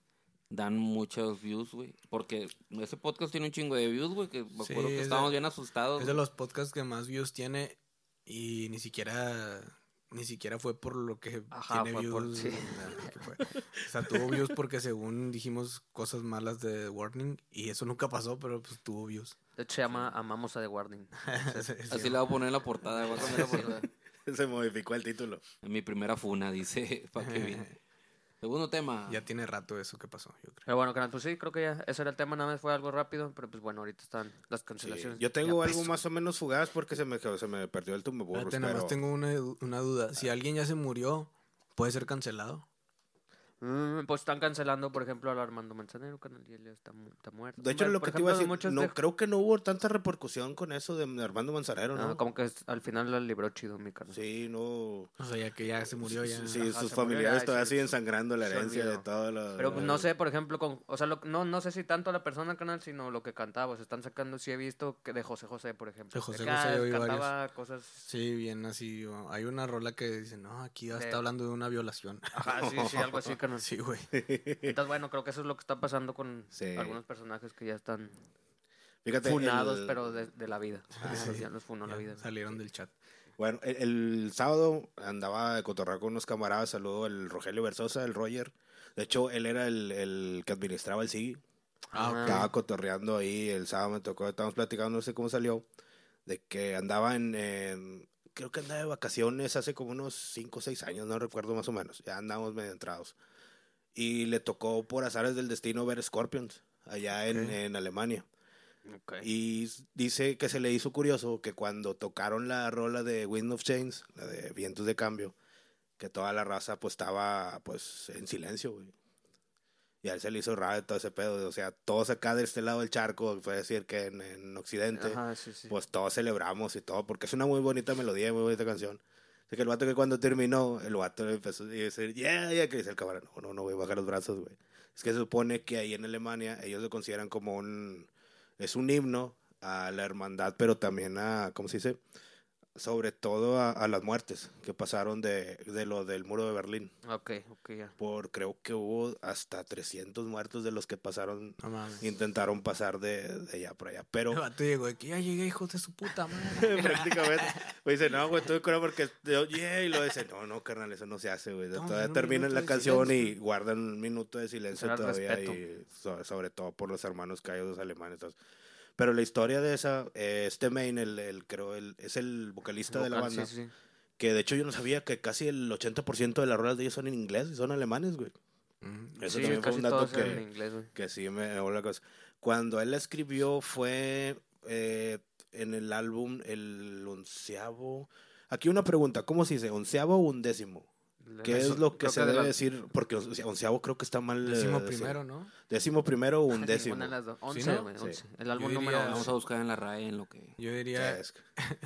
dan muchos views, güey. Porque ese podcast tiene un chingo de views, güey, que me Sí, acuerdo que es de- estábamos bien asustados. Es de los podcasts que más views tiene y ni siquiera ni siquiera fue por lo que Ajá, tiene fue por- sí. nada, que fue. O sea, tuvo views porque según dijimos cosas malas de Warning y eso nunca pasó, pero pues tuvo views. De hecho, se llama Amamos a The Warning. *laughs* Sí, Así le *laughs* voy a poner en la portada, voy a cambiar la portada. Se modificó el título. En mi primera funa, dice *laughs* pa' que Vin. Segundo tema. Ya tiene rato eso que pasó, yo creo. Pero bueno, canal, pues sí, creo que ya ese era el tema, nada más fue algo rápido, pero pues bueno, ahorita están las Sí, cancelaciones. Yo tengo algo más o menos fugaz porque se me, se me perdió el nada pero... más tengo una, una duda. Si alguien ya se murió, ¿puede ser cancelado? Mm, pues están cancelando, por ejemplo, al Armando Manzanero, canal, y él ya está, mu- está muerto. De hecho, lo que te ejemplo, iba a de decir, no, de- creo que no hubo tanta repercusión con eso de Armando Manzanero, Ah, ¿no? como que al final la libró chido mi canal. Sí, no... O sea, ya que ya se murió ya. Sí, Ajá, sus familiares todavía sí, siguen sangrando la herencia de todo lo... Pero pues, no sé, por ejemplo, con, o sea, lo- no, no sé si tanto la persona canal, sino lo que cantaba. Se están sacando, sí he visto que de José José, por ejemplo. De José que, José ah, cantaba cosas. Sí, bien así. Hay una rola que dice, no, aquí ya De- está hablando de una violación. Ajá, sí, sí, algo así, *laughs* canal. Sí, güey. Entonces, bueno, creo que eso es lo que está pasando con Sí. algunos personajes que ya están Fíjate, funados, el- pero de, de la vida. Ah, *laughs* sí. ya los funó la vida. Salieron del chat. Bueno, el, el sábado andaba de cotorrar con unos camaradas, saludo el Rogelio Versosa, el Roger. De hecho, él era el, el que administraba el SIGI. Ah, ok. Estaba cotorreando ahí, el sábado me tocó, estábamos platicando, no sé cómo salió, de que andaba en, en- creo que andaba de vacaciones hace como unos 5 o 6 años, no recuerdo más o menos, ya andamos medio entrados. Y le tocó por azares del destino ver Scorpions, allá en, en Alemania. Ok. Y dice que se le hizo curioso que cuando tocaron la rola de Wind of Chains, la de Vientos de Cambio, que toda la raza pues estaba pues en silencio, güey. Y a él se le hizo raro todo ese pedo. O sea, todos acá de este lado del charco, fue decir que en, en Occidente, Ajá, sí, sí. pues todos celebramos y todo, porque es una muy bonita melodía, muy bonita canción. Así que el vato que cuando terminó, el vato empezó a decir, yeah, yeah, que dice el cabrón, no, no, no, voy a bajar los brazos, güey. Es que se supone que ahí en Alemania ellos lo consideran como un, es un himno a la hermandad, pero también a, ¿cómo se dice? Sobre todo a, a las muertes que pasaron de, de lo del muro de Berlín. Ok, ok, ya. Por, creo que hubo hasta 300 muertos de los que pasaron, No mames. intentaron pasar de, de allá por allá. Pero vato llegó de que ya llegué, hijos de su puta madre. *laughs* prácticamente. Pues dice, no, güey, estoy de acuerdo porque, yo, yeah, y lo dice, no, no, carnal, eso no se hace, güey. Estamos Todavía terminan la canción y guardan un minuto de silencio todavía, respeto. y so- sobre todo por los hermanos caídos alemanes. entonces. Pero la historia de esa, eh, este main, el, el, creo, el, es el vocalista de la Vocal, banda, Sí, sí. que de hecho yo no sabía que casi el 80% de las rolas de ellos son en inglés y son alemanes, güey. Ujú. Eso Sí, también fue un dato que, en inglés, que sí me me voló la cosa. Cuando él la escribió fue eh, en el álbum el onceavo. Aquí una pregunta, ¿cómo se dice? ¿Onceavo o undécimo? ¿Qué Eso, es lo que creo se de debe decir? Porque onceavo creo que está mal. eh, Décimo primero, ¿no? Décimo primero o undécimo. *laughs* Ninguna de las dos. ¿Sí, Once, no? güey, Sí. once. El álbum número Vamos a buscar en la RAE en lo que... Yo Sí, diría es-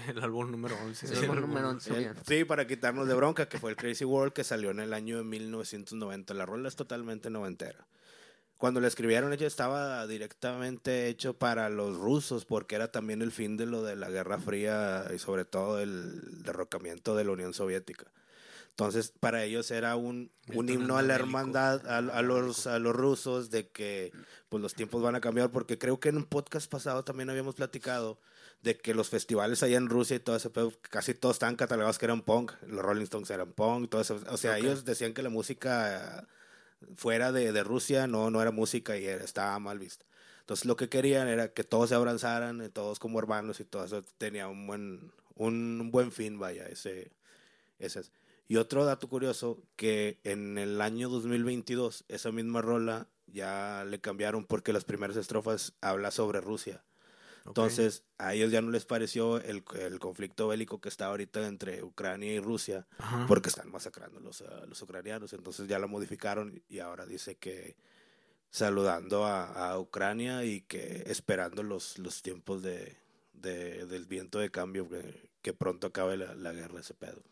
el álbum número 11. El álbum número once, el- bien. sí, para quitarnos de bronca, que fue el Crazy World que salió en el año de 1990. La rola es totalmente noventera. Cuando la escribieron, ella estaba directamente hecho para los rusos, porque era también el fin de lo de la Guerra Fría y sobre todo el derrocamiento de la Unión Soviética. Entonces, para ellos era un, un himno a la hermandad, a, a los, a los rusos, de que pues los tiempos van a cambiar, porque creo que en un podcast pasado también habíamos platicado de que los festivales allá en Rusia y todo ese pedo, casi todos estaban catalogados que eran punk, los Rolling Stones eran punk, todo eso. O sea, ellos decían que la música eh, fuera de, de Rusia no, no era música y era- estaba mal vista. Entonces lo que querían era que todos se abrazaran, y todos como hermanos y todo eso tenía un buen, un buen fin, vaya, ese, ese es. Y otro dato curioso, que en el año 2022, esa misma rola ya le cambiaron porque las primeras estrofas habla sobre Rusia. Entonces, a ellos ya no les pareció el, el conflicto bélico que está ahorita entre Ucrania y Rusia, Ajá. porque están masacrando a los, a los ucranianos. Entonces ya lo modificaron y ahora dice que saludando a, a Ucrania y que esperando los, los tiempos de, de- del viento de cambio, que, que pronto acabe la, la guerra, ese pedo.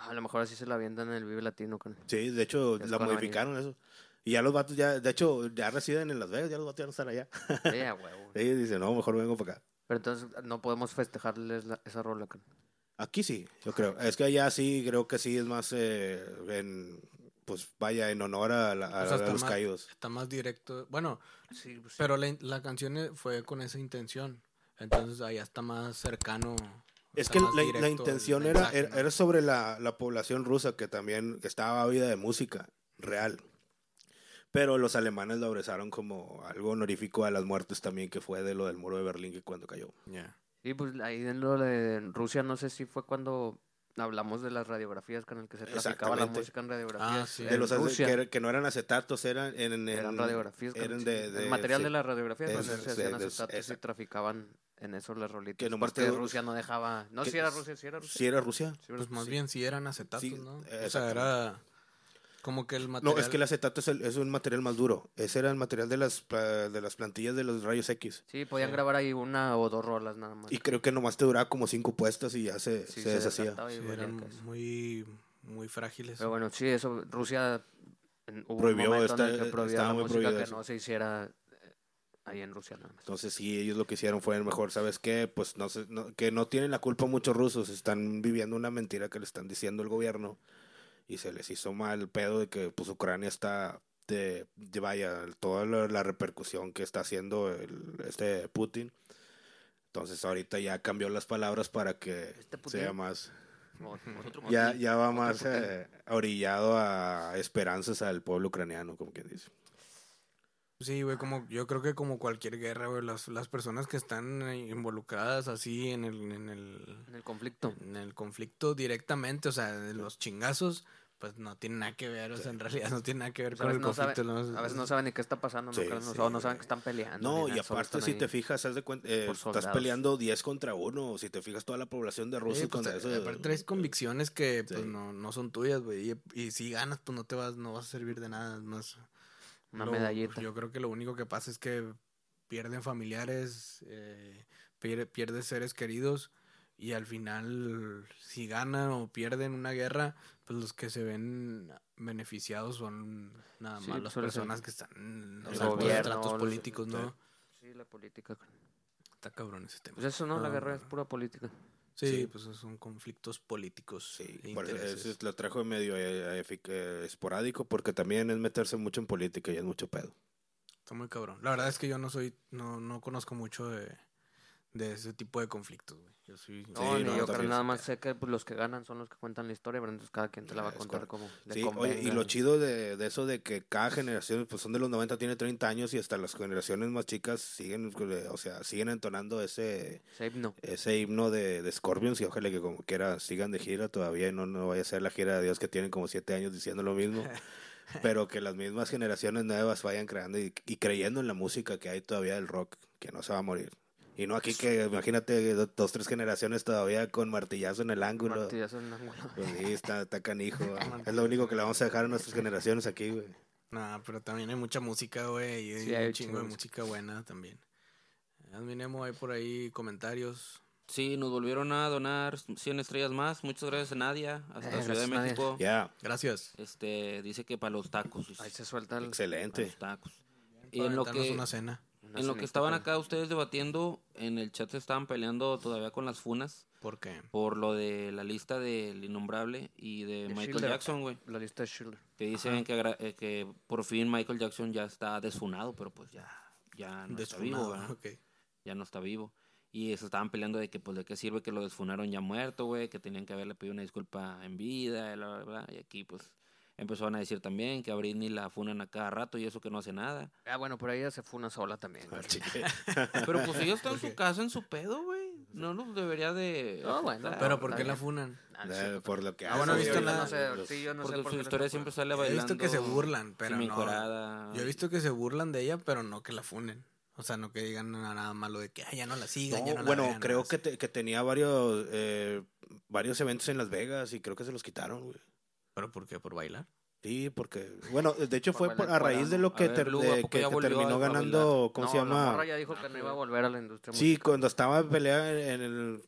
Ah, a lo mejor así se la avientan en el Vive Latino. Con... Sí, de hecho, Es la modificaron eso. Y ya los vatos ya, de hecho, ya residen en Las Vegas, ya los vatos ya no están allá. Sí, a huevo. *laughs* Ellos dicen, no, mejor vengo para acá. Pero entonces no podemos festejarles la- esa rola. con- Aquí sí, yo creo. Es que allá sí, creo que sí es más eh, en, pues vaya, en honor a, la- a- O sea, a los más- caídos. Está más directo. Bueno, Sí, pues sí. pero la, la canción eh, fue con esa intención. Entonces allá está más cercano. Es que la, la intención era, era, era sobre la, la población rusa que también estaba ávida de música real. Pero los alemanes lo abrazaron como algo honorífico a las muertes también que fue de lo del muro de Berlín que cuando cayó. Ya. Y pues ahí en lo de Rusia, no sé si fue cuando hablamos de las radiografías con el que se traficaba la música en radiografías. Ah, sí. en De los Rusia. que, que no eran acetatos, eran en, en- eran radiografías. Eran sí, de, de- el material sí. de las radiografías, de- no sé si de- hacían acetatos y traficaban en eso las rolitas. Que nomás porque te- Rusia no dejaba. No, que- si era Rusia, si era Rusia. ¿Sí era Rusia? Sí, Pues más sí. bien si eran acetatos, Sí, ¿no? O sea, exactamente. era como que el material... No, es que el acetato es, el- es un material más duro. Ese era el material de las, de las plantillas de los rayos X. Sí, podían grabar ahí una o dos rolas nada más. Y creo que nomás te duraba como cinco puestas y ya se, Sí, se deshacía. desataba y Sí, valía eran queso. muy, muy frágiles. Pero bueno, sí, eso, Rusia en- hubo Prohibió, un momento en el está- que prohibió estaba la muy música prohibido que eso. no se hiciera ahí en Rusia nada más. Entonces, sí, ellos lo que hicieron fue mejor, ¿sabes qué? Pues no, no- que no tienen la culpa muchos rusos, están viviendo una mentira que le están diciendo el gobierno y se les hizo mal el pedo de que pues Ucrania está de, de vaya, toda la, la repercusión que está haciendo el, este Putin. Entonces ahorita ya cambió las palabras para que ¿Este sea más, ya, ya va más eh, orillado a esperanzas al pueblo ucraniano, como quien dice. Sí, güey, como yo creo que como cualquier guerra, güey, las, las personas que están eh, involucradas así en el, en el, en el conflicto. en el conflicto directamente, o sea, de los chingazos, pues no tiene nada que ver, o sea, en realidad no tiene nada que ver con el no conflicto. a veces no saben ni qué está pasando, no, Sí, no, sí, o no saben que están peleando. No, y aparte si ahí. te fijas, haz de cuenta, eh, estás peleando 10 contra 1, si te fijas toda la población de Rusia Sí, pues, con eh, eso. aparte traes convicciones que pues Sí. no, no son tuyas, güey, y, y si ganas, pues no te vas, no vas a servir de nada, es más. Una lo- medallita. Yo creo que lo único que pasa es que pierden familiares, eh, pier- pierdes seres queridos y al final si ganan o pierden una guerra, pues los que se ven beneficiados son nada Sí, más pues las suele ser personas que están tratos los- políticos, ¿no? Sí, la política. Está cabrón ese tema. Pues eso no, la guerra no. es pura política. Sí, Sí. pues son conflictos políticos. Sí, e por eso- lo trajo medio eh, eh, esporádico porque también es meterse mucho en política y es mucho pedo. Está muy cabrón. La verdad es que yo no soy, no, no conozco mucho de, de ese tipo de conflictos, güey. Yo soy... No, Sí, ni no, yo creo nada más sé que pues, los que ganan son los que cuentan la historia, pero entonces cada quien te la va a contar como le Sí, oye, y lo chido de, de eso de que cada generación, pues son de los 90, tiene 30 años y hasta las generaciones más chicas siguen, o sea, siguen entonando ese, Ese himno. ese himno de, de Scorpions y ojalá que como quiera sigan de gira todavía y no, no vaya a ser la gira de Dios que tienen como 7 años diciendo lo mismo. *laughs* pero que las mismas generaciones nuevas vayan creando y, y creyendo en la música que hay todavía del rock, que no se va a morir. Y no aquí que, imagínate, do- dos, tres generaciones todavía con martillazo en el ángulo. Martillazo en el ángulo. Pues sí, está, está canijo. *laughs* es lo único que le vamos a dejar a nuestras generaciones aquí, güey. Nah, pero también hay mucha música, güey, y Sí, hay un chingo de música buena también. Adminemo, hay por ahí comentarios. Sí, nos volvieron a donar 100 estrellas más. Muchas gracias a Nadia, hasta Eh, Ciudad de. México. Ya, Gracias. Este, dice que para los tacos. Ahí se suelta el... para excelente. los tacos. Y Para en lo que una cena. En lo que estaban acá ustedes debatiendo, en el chat se estaban peleando todavía con las funas ¿Por qué? por lo de la lista del innombrable y de De Michael. Jackson, güey. La lista de Schiller. Que dicen que, eh, que por fin Michael Jackson ya está desfunado, pero pues ya, ya no está vivo, Desfunado, ¿verdad? ok. ya no está vivo. Y se estaban peleando de que, pues, de qué sirve que lo desfunaron ya muerto, güey, que tenían que haberle pedido una disculpa en vida, bla, bla, bla. Y aquí, pues, empezaron a decir también que a Britney la funan a cada rato y eso que no hace nada. Ah, bueno, pero ella se fue una sola también. *laughs* Ah. *laughs* Pero pues ella está en su casa, en su pedo, güey. No nos debería de... No, bueno. Pero ¿por qué la funan? Ah, Eh, por lo que Ah, bueno, he hace, visto la- no sé, los- sí, yo no sé Porque por su historia la siempre sale He bailando. visto que se burlan, pero no. Yo he visto que se burlan de ella, pero no que la funen. O sea, no que digan nada, malo de que "Ay, ya no la sigan, No, ya no la bueno, vean", creo que, te- que tenía varios eh, varios eventos en Las Vegas y creo que se los quitaron, güey. ¿Pero por qué? ¿Por bailar? Sí, porque, bueno, de hecho *laughs* Por fue bailar a raíz de lo que, ver, ter- Lu, ¿a de- que, que terminó ganando, ¿cómo no, se La llama? morra ya dijo que no iba a volver a la industria Sí, musical. cuando estaba en pelea en el,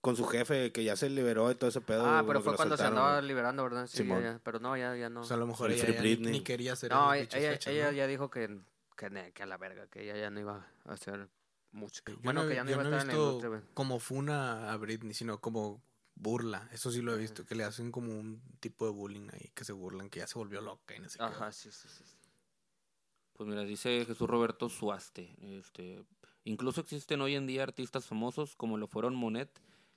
con su jefe, que ya se liberó de todo ese pedo. Ah, pero fue cuando se soltaron, andaba liberando, ¿verdad? Sí, ya. Pero no, ya, ya no. O sea, a lo mejor El ella ya ni, Britney. ni quería hacer No, ella, pinches ella, ella ¿no? ya dijo que, que, ne- que a la verga, que ella ya no iba a hacer música. Yo bueno, no, que ya no iba a estar en la industria. como funa a Britney, sino como burla. Eso sí lo he visto, que le hacen como un tipo de bullying ahí, que se burlan, que ya se volvió loca y no sé qué. Ajá, sí, sí, sí. sí. Pues mira, dice Jesús Roberto Suaste. Este, incluso existen hoy en día artistas famosos como lo fueron Monet,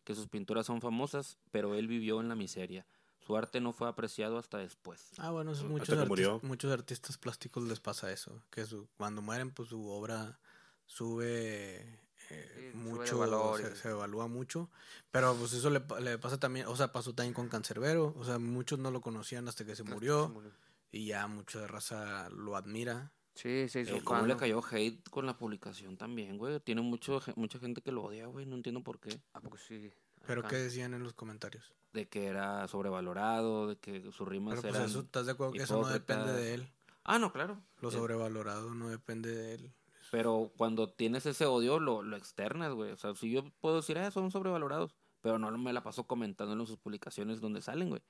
que sus pinturas son famosas, pero él vivió en la miseria. Su arte no fue apreciado hasta después. Ah, bueno, eso Hasta muchos, murió. muchos artistas plásticos les pasa eso, que su, cuando mueren, pues su obra sube eh, Sí, mucho, valor se, y- se evalúa mucho, pero pues eso le, le pasa también, o sea, pasó también con Cancerbero, o sea, muchos no lo conocían hasta que se que murió se murió. y ya mucha raza lo admira. Sí, sí, Eh, ¿Cómo le cayó hate con la publicación también, güey? Tiene mucho, mucha gente que lo odia, güey. No entiendo por qué. ¿A poco sí? Pero Acá. ¿qué decían en los comentarios? De que era sobrevalorado, de que sus rimas Pero pues eran... eso, ¿estás de acuerdo que eso no depende de él? Ah, no, claro. Lo Eh, sobrevalorado no depende de él. Pero cuando tienes ese odio, lo, lo externas, güey. O sea, si yo puedo decir, ah, son sobrevalorados. Pero no me la paso comentando en sus publicaciones donde salen, güey.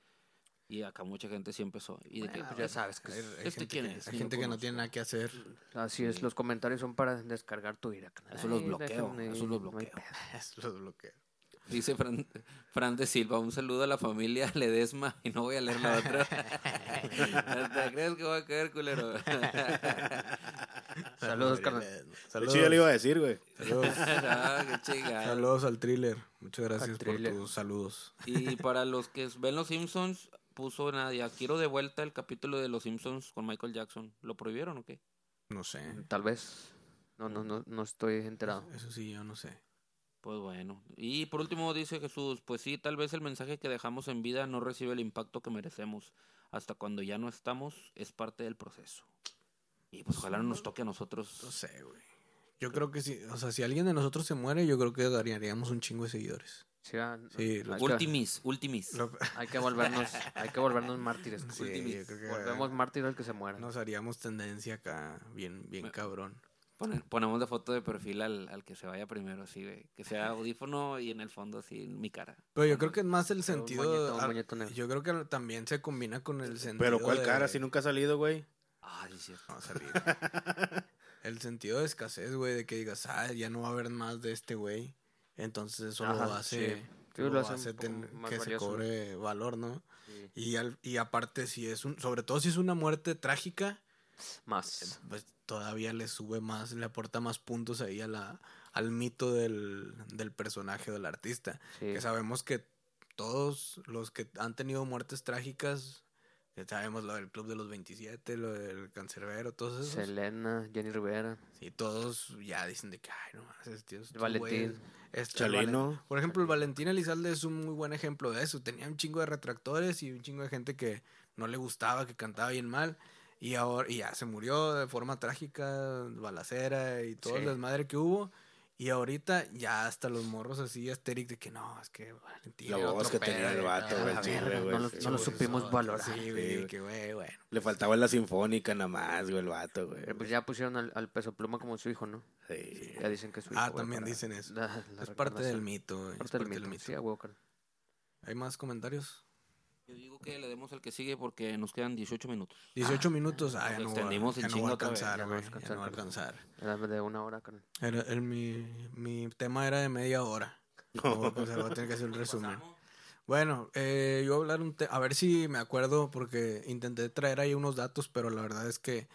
Y acá mucha gente sí empezó. Y de que, pues ya sabes que Hay, es- hay ¿Este gente, quién que, es? hay gente que no tiene nada que hacer. Así es, los comentarios son para descargar tu ira. *laughs* Eso los bloqueo, eso los bloqueo. Eso los bloqueo. Dice Fran, Fran de Silva, un saludo a la familia *laughs* Ledesma y no voy a leer la otra. *laughs* ¿Te crees que voy a caer, culero? *laughs* Saludos, carnal. Saludos, ya le iba a decir, güey. saludos, no, qué chingada. saludos al thriller. Muchas gracias por thriller. tus saludos. Y para los que ven Los Simpsons, puso Nadia, quiero de vuelta el capítulo de Los Simpsons con Michael Jackson. ¿Lo prohibieron o qué? No sé. Tal vez. No, no, no, no estoy enterado. Eso sí, yo no sé. Pues bueno. Y por último dice Jesús, pues sí, tal vez el mensaje que dejamos en vida no recibe el impacto que merecemos. Hasta cuando ya no estamos, es parte del proceso. Y pues ojalá no nos toque a No nosotros. sé, güey. Yo creo que sí. O sea, si alguien de nosotros se muere, yo creo que ganaríamos un chingo de seguidores. Sí, ah, Sí, hay, lo- que, Ultimis, ultimis. Lo- *laughs* hay que volvernos, hay que volvernos mártires. Sí, Ultimis. Volvemos mártires al que se muera. nos haríamos tendencia acá bien, bien Me- cabrón. Ponemos de foto de perfil al, al que se vaya primero, así, güey. Que sea audífono y en el fondo así mi cara. Pero yo creo que es más el sentido. yo creo que también se combina con el sentido. Pero ¿cuál de- cara? Si nunca ha salido, güey. Ah, sí, cierto. No va a salir. el sentido de escasez, güey, de que digas, ah, ya no va a haber más de este güey. Entonces eso Ajá, lo hace, sí. Sí, lo lo ten- que se cobre valor, ¿no? Sí. Y, al- y aparte, si es un, sobre todo si es una muerte trágica, Más. pues todavía le sube más, le aporta más puntos ahí a la, al mito del, del personaje del artista. Sí. Que sabemos que todos los que han tenido muertes trágicas, que sabemos lo del Club de los 27, lo del Cancerbero, todos esos. Selena, Jenny Rivera, Sí, todos ya dicen de que, ay, no, ese tío es Valentín. Chalino. Por ejemplo, el Valentín Elizalde es un muy buen ejemplo de eso. Tenía un chingo de retractores y un chingo de gente que no le gustaba, que cantaba bien mal. Y ahora y ya se murió de forma trágica, balacera y todo el Sí. desmadre que hubo. Y ahorita ya hasta los morros así asteric de que no, es que Valentín. La voz que tenía el vato, güey, sí, verga, güey, no lo- sí, no lo supimos Sí, valorar. Sí, güey, que güey, bueno. Le faltaba la sinfónica nada más, güey, el vato, güey. Pero pues ya pusieron al, al peso pluma como su hijo, ¿no? Sí. Ya dicen que es su hijo. Ah, güey, también para dicen eso. la- la Es parte del mito, güey, es Parte del mito. Sí, a huevo, carnal. ¿Hay más comentarios? Yo digo que le demos al que sigue porque nos quedan 18 minutos. 18 minutos. Ah, ya no, va, extendimos ya no va vez, alcanzar, ya Ya alcanzar, no va a alcanzar. Era de una hora, carnal. Era el, mi, mi tema era de media hora. No, alcanzar, voy a tener que hacer un resumen. Bueno, eh, yo voy a hablar un te- a ver si me acuerdo porque intenté traer ahí unos datos, pero la verdad es que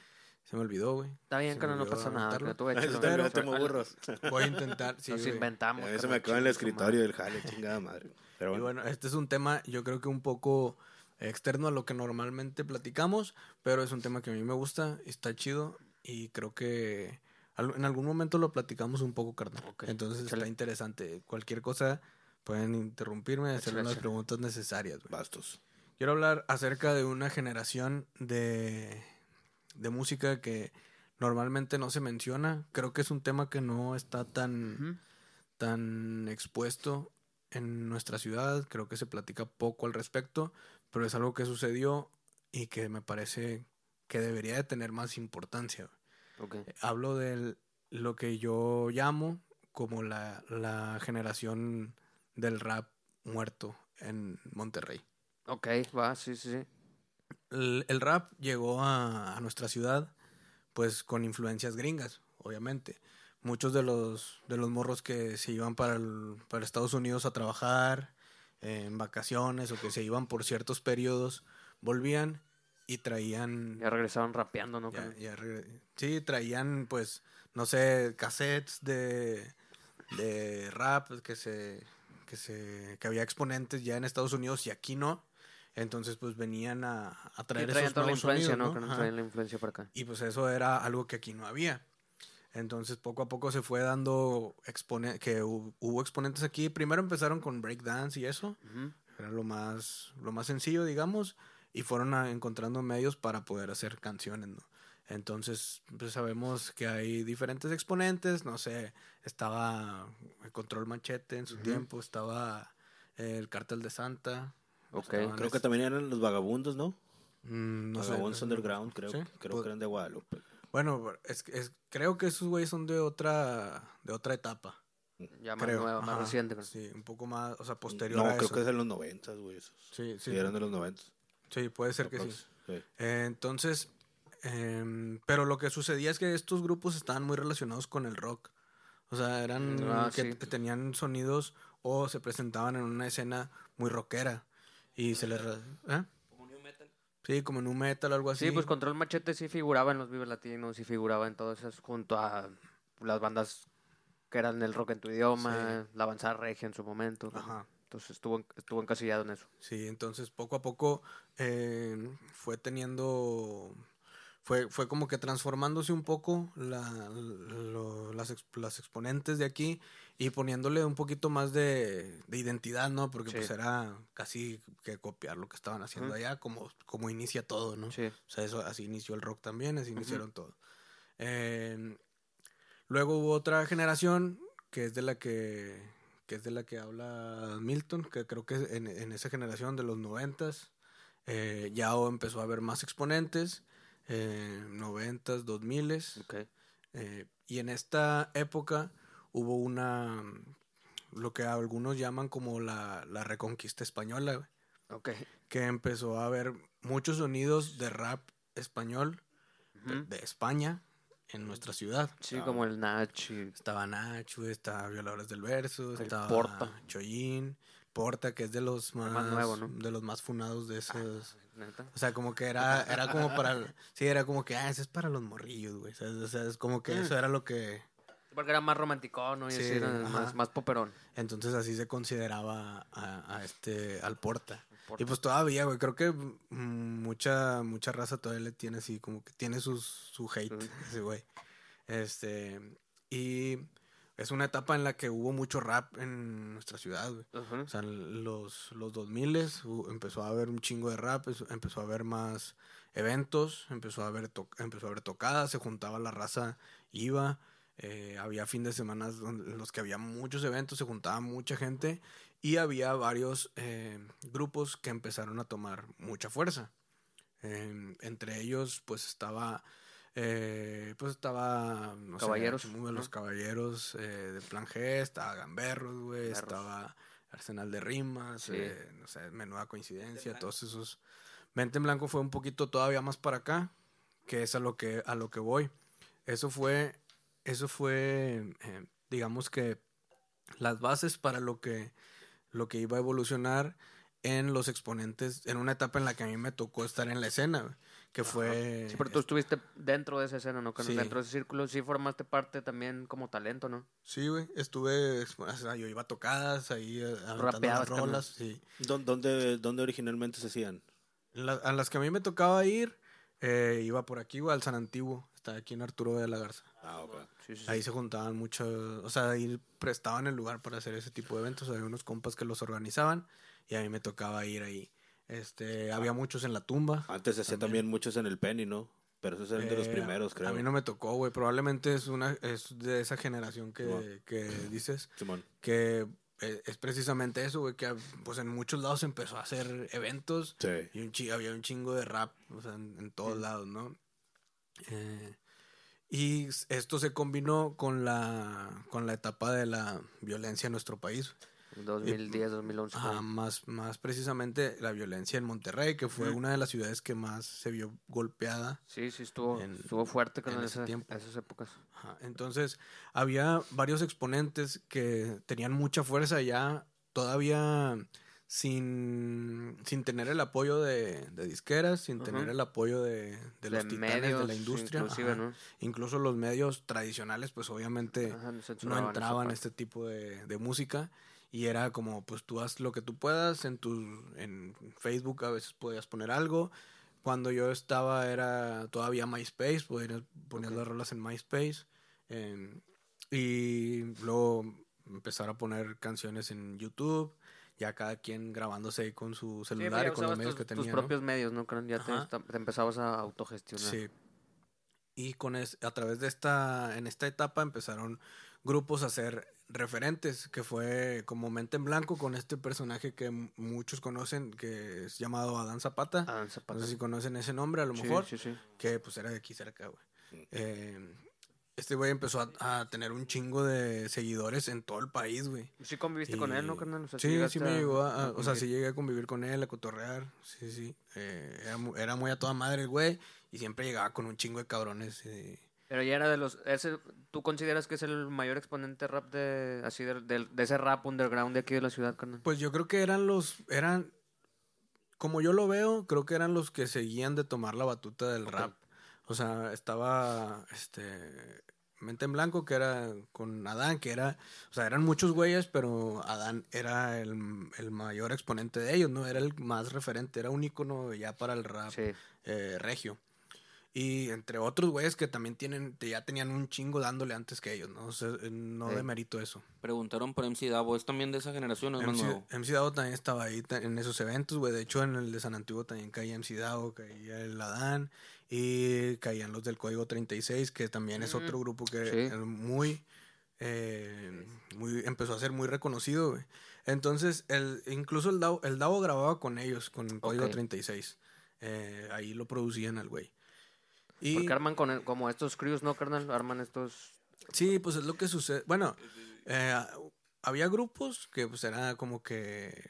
se me olvidó, güey. Está bien, me no pasa nada. que Tú *laughs* Eso Pero- burros. Voy a intentar, sí, Nos güey. inventamos. Carnal, me acaba en el escritorio del jale, chingada madre. Pero Y bueno, bueno, este es un tema, yo creo que un poco externo a lo que normalmente platicamos, pero es un tema que a mí me gusta, está chido y creo que en algún momento lo platicamos un poco, carnal. Entonces échale. está interesante. Cualquier cosa pueden interrumpirme, hacer Échale, unas échale. preguntas necesarias. bastos. Quiero hablar acerca de una generación de, de música que normalmente no se menciona. Creo que es un tema que no está tan, tan expuesto en nuestra ciudad. Creo que se platica poco al respecto, pero es algo que sucedió y que me parece que debería de tener más importancia. Ok. Hablo de lo que yo llamo como la, la generación del rap muerto en Monterrey. Ok, va, sí, sí, sí. El, el rap llegó a, a nuestra ciudad pues con influencias gringas, obviamente. Muchos de los, de los morros que se iban para, el- para Estados Unidos a trabajar eh, en vacaciones o que se iban por ciertos periodos, volvían y traían... Ya regresaron rapeando, ¿no? Ya- ya regre- sí, traían, pues, no sé, cassettes de, de rap que se, que se, que había exponentes ya en Estados Unidos y aquí no. Entonces, pues, venían a, a traer traían esos toda la influencia, sonidos, ¿no? Que no Ajá. traían la influencia para acá. Y pues eso era algo que aquí no había. Entonces poco a poco se fue dando expone que hu- hubo exponentes aquí. Primero empezaron con breakdance y eso, era lo más, lo más sencillo, digamos, y fueron a- encontrando medios para poder hacer canciones, ¿no? Entonces, pues sabemos que hay diferentes exponentes, no sé, estaba el Control Machete en su tiempo, estaba el Cartel de Santa. Ok, Creo que es- también eran los vagabundos, ¿no? mm, no vagabundos sé. underground, creo, Sí, creo que eran de Guadalupe. Bueno, es, es- creo que esos güeyes son de otra, de otra etapa. Ya más creo. nueva, más Ajá, reciente. creo. Sí, un poco más, o sea, posterior No, a creo eso. que es de los noventas, güey. esos. Sí, sí. Sí, eran de los noventas. Sí, puede ser que sí. Eh, entonces, em, pero lo que sucedía es que estos grupos estaban muy relacionados con el rock. O sea, eran Ah, que sí. tenían sonidos o se presentaban en una escena muy rockera. Y se les... ¿eh? Sí, como en un metal o algo así. Sí, pues Control Machete sí figuraba en los Vive Latinos, sí figuraba en todas esas, junto a las bandas que eran el rock en tu idioma, la avanzada regia en su momento. Ajá. Entonces estuvo, estuvo encasillado en eso. Sí, entonces poco a poco eh, fue teniendo, fue, fue como que transformándose un poco la, lo- las, ex- las exponentes de aquí y poniéndole un poquito más de, de identidad, ¿no? Porque Sí. pues era casi que copiar lo que estaban haciendo Ujú. allá, como, como inicia todo, ¿no? Sí. O sea, eso, así inició el rock también, así iniciaron todo. Eh, luego hubo otra generación que es de la que, que es de la que habla Milton, que creo que en, en esa generación de los noventas eh, ya empezó a haber más exponentes, noventas, dos miles, eh, y en esta época hubo una, lo que algunos llaman como la, la reconquista española, güey que empezó a haber muchos sonidos de rap español de, España en nuestra ciudad. Sí, como el Nach y... Estaba Nacho, estaba Violadores del Verso, El estaba Porta. Chollín, Porta, que es de los más, más nuevo, ¿no? de los más funados de esos. ¿Neta? O sea, como que era, era como para, sí, era como que, ah, ese es para los morrillos, güey. ¿sabes? O sea, es como que Mm. eso era lo que, Porque era más romántico, ¿no? Y Sí, así era más, más poperón. entonces así se consideraba a, a este, al Porta. Porta. Y pues todavía, güey, creo que mm, mucha, mucha raza todavía le tiene así, como que tiene sus, su hate, ese güey. Este, y es una etapa en la que hubo mucho rap en nuestra ciudad, güey. O sea, en los, los 2000 empezó a haber un chingo de rap, empezó a haber más eventos, empezó a haber, to- empezó a haber tocadas, se juntaba la raza, iba, eh, había fin de semana donde- en los que había muchos eventos, se juntaba mucha gente y había varios eh, grupos que empezaron a tomar mucha fuerza. Em, entre ellos, pues estaba, eh, pues estaba, no sé, Caballeros, uno de los ¿no? caballeros eh, de Plan G, estaba Gamberros, güey, Gamberros. estaba Arsenal de Rimas, Sí. eh, no sé, menuda coincidencia, todos esos. Mente en Blanco fue un poquito todavía más para acá, que es a lo que, a lo que voy. Eso fue, eso fue, eh, digamos que las bases para lo que, lo que iba a evolucionar en los exponentes, en una etapa en la que a mí me tocó estar en la escena, güey, que fue... Sí, pero tú estuviste dentro de esa escena, ¿no? Sí. Dentro de ese círculo sí formaste parte también como talento, ¿no? Sí, güey, estuve, o sea, yo iba a tocadas ahí, eh, aventando Rapeabas las rolas, sí. ¿Dó- ¿Dónde, ¿Dónde originalmente se hacían? La- a las que a mí me tocaba ir, eh, iba por aquí, güey, al San Antiguo, está aquí en Arturo de la Garza. Ah, ok. Sí, sí, sí. Ahí se juntaban mucho, o sea, ahí prestaban el lugar para hacer ese tipo de eventos, había unos compas que los organizaban y a mí me tocaba ir ahí. Este, había muchos en la tumba. Antes se hacía También. muchos en el Penny, ¿no? Pero esos eran de los Eh, primeros, creo. A mí no me tocó, güey. Probablemente es una es de esa generación que, que dices *clears throat* Simón. que eh, es precisamente eso, güey, que pues en muchos lados empezó a hacer eventos Sí. y un había un chingo de rap, o sea, en, en todos lados, ¿no? Eh, y esto se combinó con la con la etapa de la violencia en nuestro país. 2010, 2011. Ajá, más, más precisamente la violencia en Monterrey, que fue una de las ciudades que más se vio golpeada Sí, sí, estuvo, En- estuvo fuerte con en esas épocas. Ajá, Entonces, había varios exponentes que tenían mucha fuerza ya, todavía sin, sin tener el apoyo de, de disqueras, sin Ajá. tener el apoyo de, de los titanes de la medios, industria. Inclusive. Incluso los medios tradicionales, pues obviamente Ajá, no entraban parte. este tipo de música. Y era como, pues tú haz lo que tú puedas. En, tu, en Facebook a veces podías poner algo. Cuando yo estaba era todavía MySpace, podías poner Ok. las rolas en MySpace. em, y luego empezar a poner canciones en YouTube. Ya cada quien grabándose ahí con su Sí, celular y con los medios tus, que tus tenía. ¿no? propios medios, ¿no? Ya te, te empezabas a autogestionar. Sí. Y con es, a través de esta, en esta etapa empezaron grupos a ser referentes, que fue como Mente en Blanco con este personaje que muchos conocen, que es llamado Adán Zapata. Adán Zapata. No sé si conocen ese nombre, a lo Sí, mejor, sí, sí. que pues era de aquí cerca, güey. Eh, este güey empezó a, a tener un chingo de seguidores en todo el país, güey. Sí conviviste con él, ¿no, carnal? O sea, sí, sí me a- llegó a, o sea, sí llegué a convivir con él, a cotorrear, sí, sí. Eh, era muy a toda madre el güey y siempre llegaba con un chingo de cabrones. eh. Pero ya era de los... Ese, ¿Tú consideras que es el mayor exponente rap de... Así, de, de- de ese rap underground de aquí de la ciudad, carnal? Pues yo creo que eran los, eran, como yo lo veo, creo que eran los que seguían de tomar la batuta del rap. O sea, estaba, este, Mente en Blanco, que era con Adán, que era, o sea, eran muchos güeyes, pero Adán era el, el mayor exponente de ellos, ¿no? Era el más referente, era un ícono ya para el rap Sí. eh, regio. Y entre otros güeyes que también tienen, ya tenían un chingo dándole antes que ellos, ¿no? O sea, eh, no Sí. demerito eso. Preguntaron por MC Davo. ¿Es también de esa generación o es más MC, nuevo? MC Davo también estaba ahí en esos eventos, güey. De hecho, en el de San Antiguo también caía MC Davo, caía el Adán y caían los del Código 36, que también es otro grupo que sí. es muy, eh, muy, empezó a ser muy reconocido, güey. Entonces, el, incluso el Davo, el Davo grababa con ellos, con el Código Ok. 36. Eh, ahí lo producían al güey. Y Porque arman con el- como estos crews, ¿no, carnal? Arman estos... Sí, pues es lo que sucede. Bueno, eh, había grupos que pues era como que...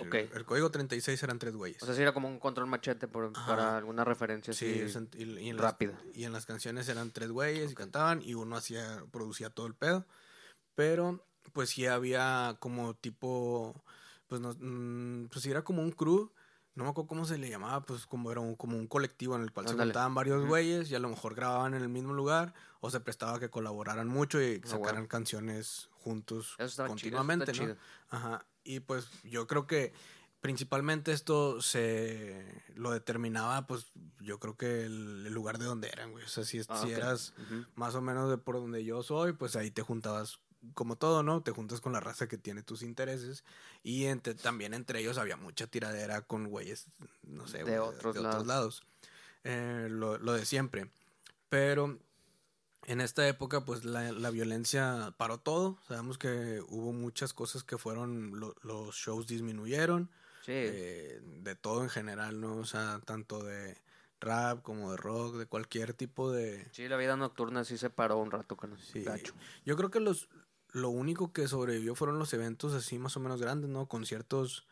Ok. El, el código 36 eran tres güeyes. O sea, sí era como un control machete por, para alguna referencia sí, así. y, y en las, rápida. y en las canciones eran tres güeyes y cantaban y uno hacía, producía todo el pedo. Pero pues sí había como tipo, pues no, mm, pues sí era como un crew. No me acuerdo cómo se le llamaba, pues como era un, como un colectivo en el cual se juntaban varios güeyes y a lo mejor grababan en el mismo lugar o se prestaba que colaboraran mucho y Ah, sacaran bueno. canciones juntos Eso continuamente, chido, eso ¿no? Ajá. Y pues yo creo que principalmente esto se lo determinaba, pues yo creo que el, el lugar de donde eran, güey. O sea, si, Ah, si eras más o menos de por donde yo soy, pues ahí te juntabas como todo, ¿no? Te juntas con la raza que tiene tus intereses y entre, también entre ellos había mucha tiradera con güeyes, no sé, De güey, otros lados. lados. Eh, lo, lo de siempre. Pero en esta época, pues la, la violencia paró todo. Sabemos que hubo muchas cosas que fueron, lo- los shows disminuyeron, Sí. eh, de todo en general, ¿no? O sea, tanto de rap como de rock, de cualquier tipo de... Sí, la vida nocturna sí se paró un rato, carnal. Sí. Gacho. Yo creo que los lo único que sobrevivió fueron los eventos así más o menos grandes, ¿no? Conciertos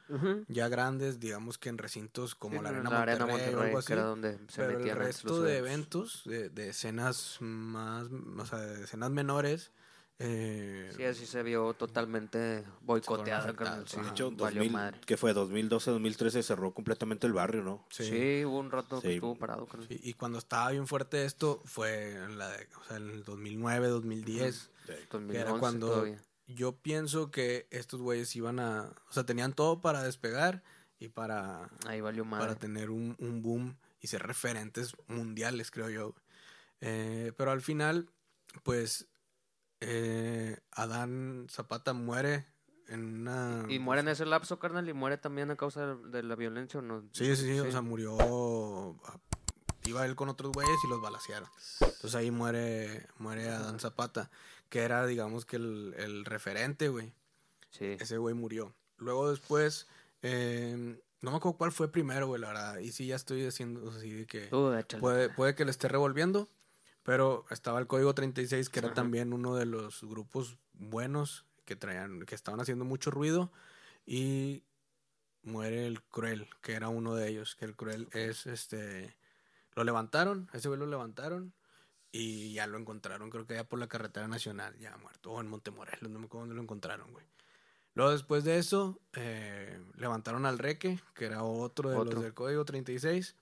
ya grandes, digamos que en recintos como Sí, la en Arena la Monterrey, Arena o algo así. que era donde se Pero el resto de eventos. de, de escenas más, o sea, de escenas menores, eh, Sí, así se vio totalmente boicoteada, sí. De hecho, valió 2000, madre. que fue 2012, 2013 cerró completamente el barrio, ¿no? sí. Sí. hubo un rato que estuvo parado. Sí, y cuando estaba bien fuerte esto fue en, la de- o sea, en el 2009, 2010. Sí. 2011 cuando- todavía. Yo pienso que estos güeyes iban a, o sea, tenían todo para despegar y para, Ahí valió madre. para tener un, un boom y ser referentes mundiales, creo yo. Eh, pero al final, pues, eh, Adán Zapata muere en una... ¿Y muere en ese lapso, carnal? ¿Y muere también a causa de, la violencia o no? Sí, sí, sí, o sea, murió ah, iba él con otros güeyes y los balacearon. Entonces ahí muere, muere Adán Zapata, que era, digamos que el, el referente, güey. Sí. Ese güey murió. Luego después, eh, no me acuerdo cuál fue primero, güey, la verdad. Y sí, ya estoy haciendo así de que échale. puede, puede que le esté revolviendo, pero estaba el Código 36, que era Ajá. también uno de los grupos buenos que traían, que estaban haciendo mucho ruido. Y muere el Cruel, que era uno de ellos, que el Cruel es este... Lo levantaron, ese güey lo levantaron y ya lo encontraron, creo que ya por la carretera nacional, ya muerto, o en Montemorelos, no me acuerdo dónde lo encontraron, güey. Luego después de eso, eh, levantaron al Reque, que era otro de Otro. los del Código 36,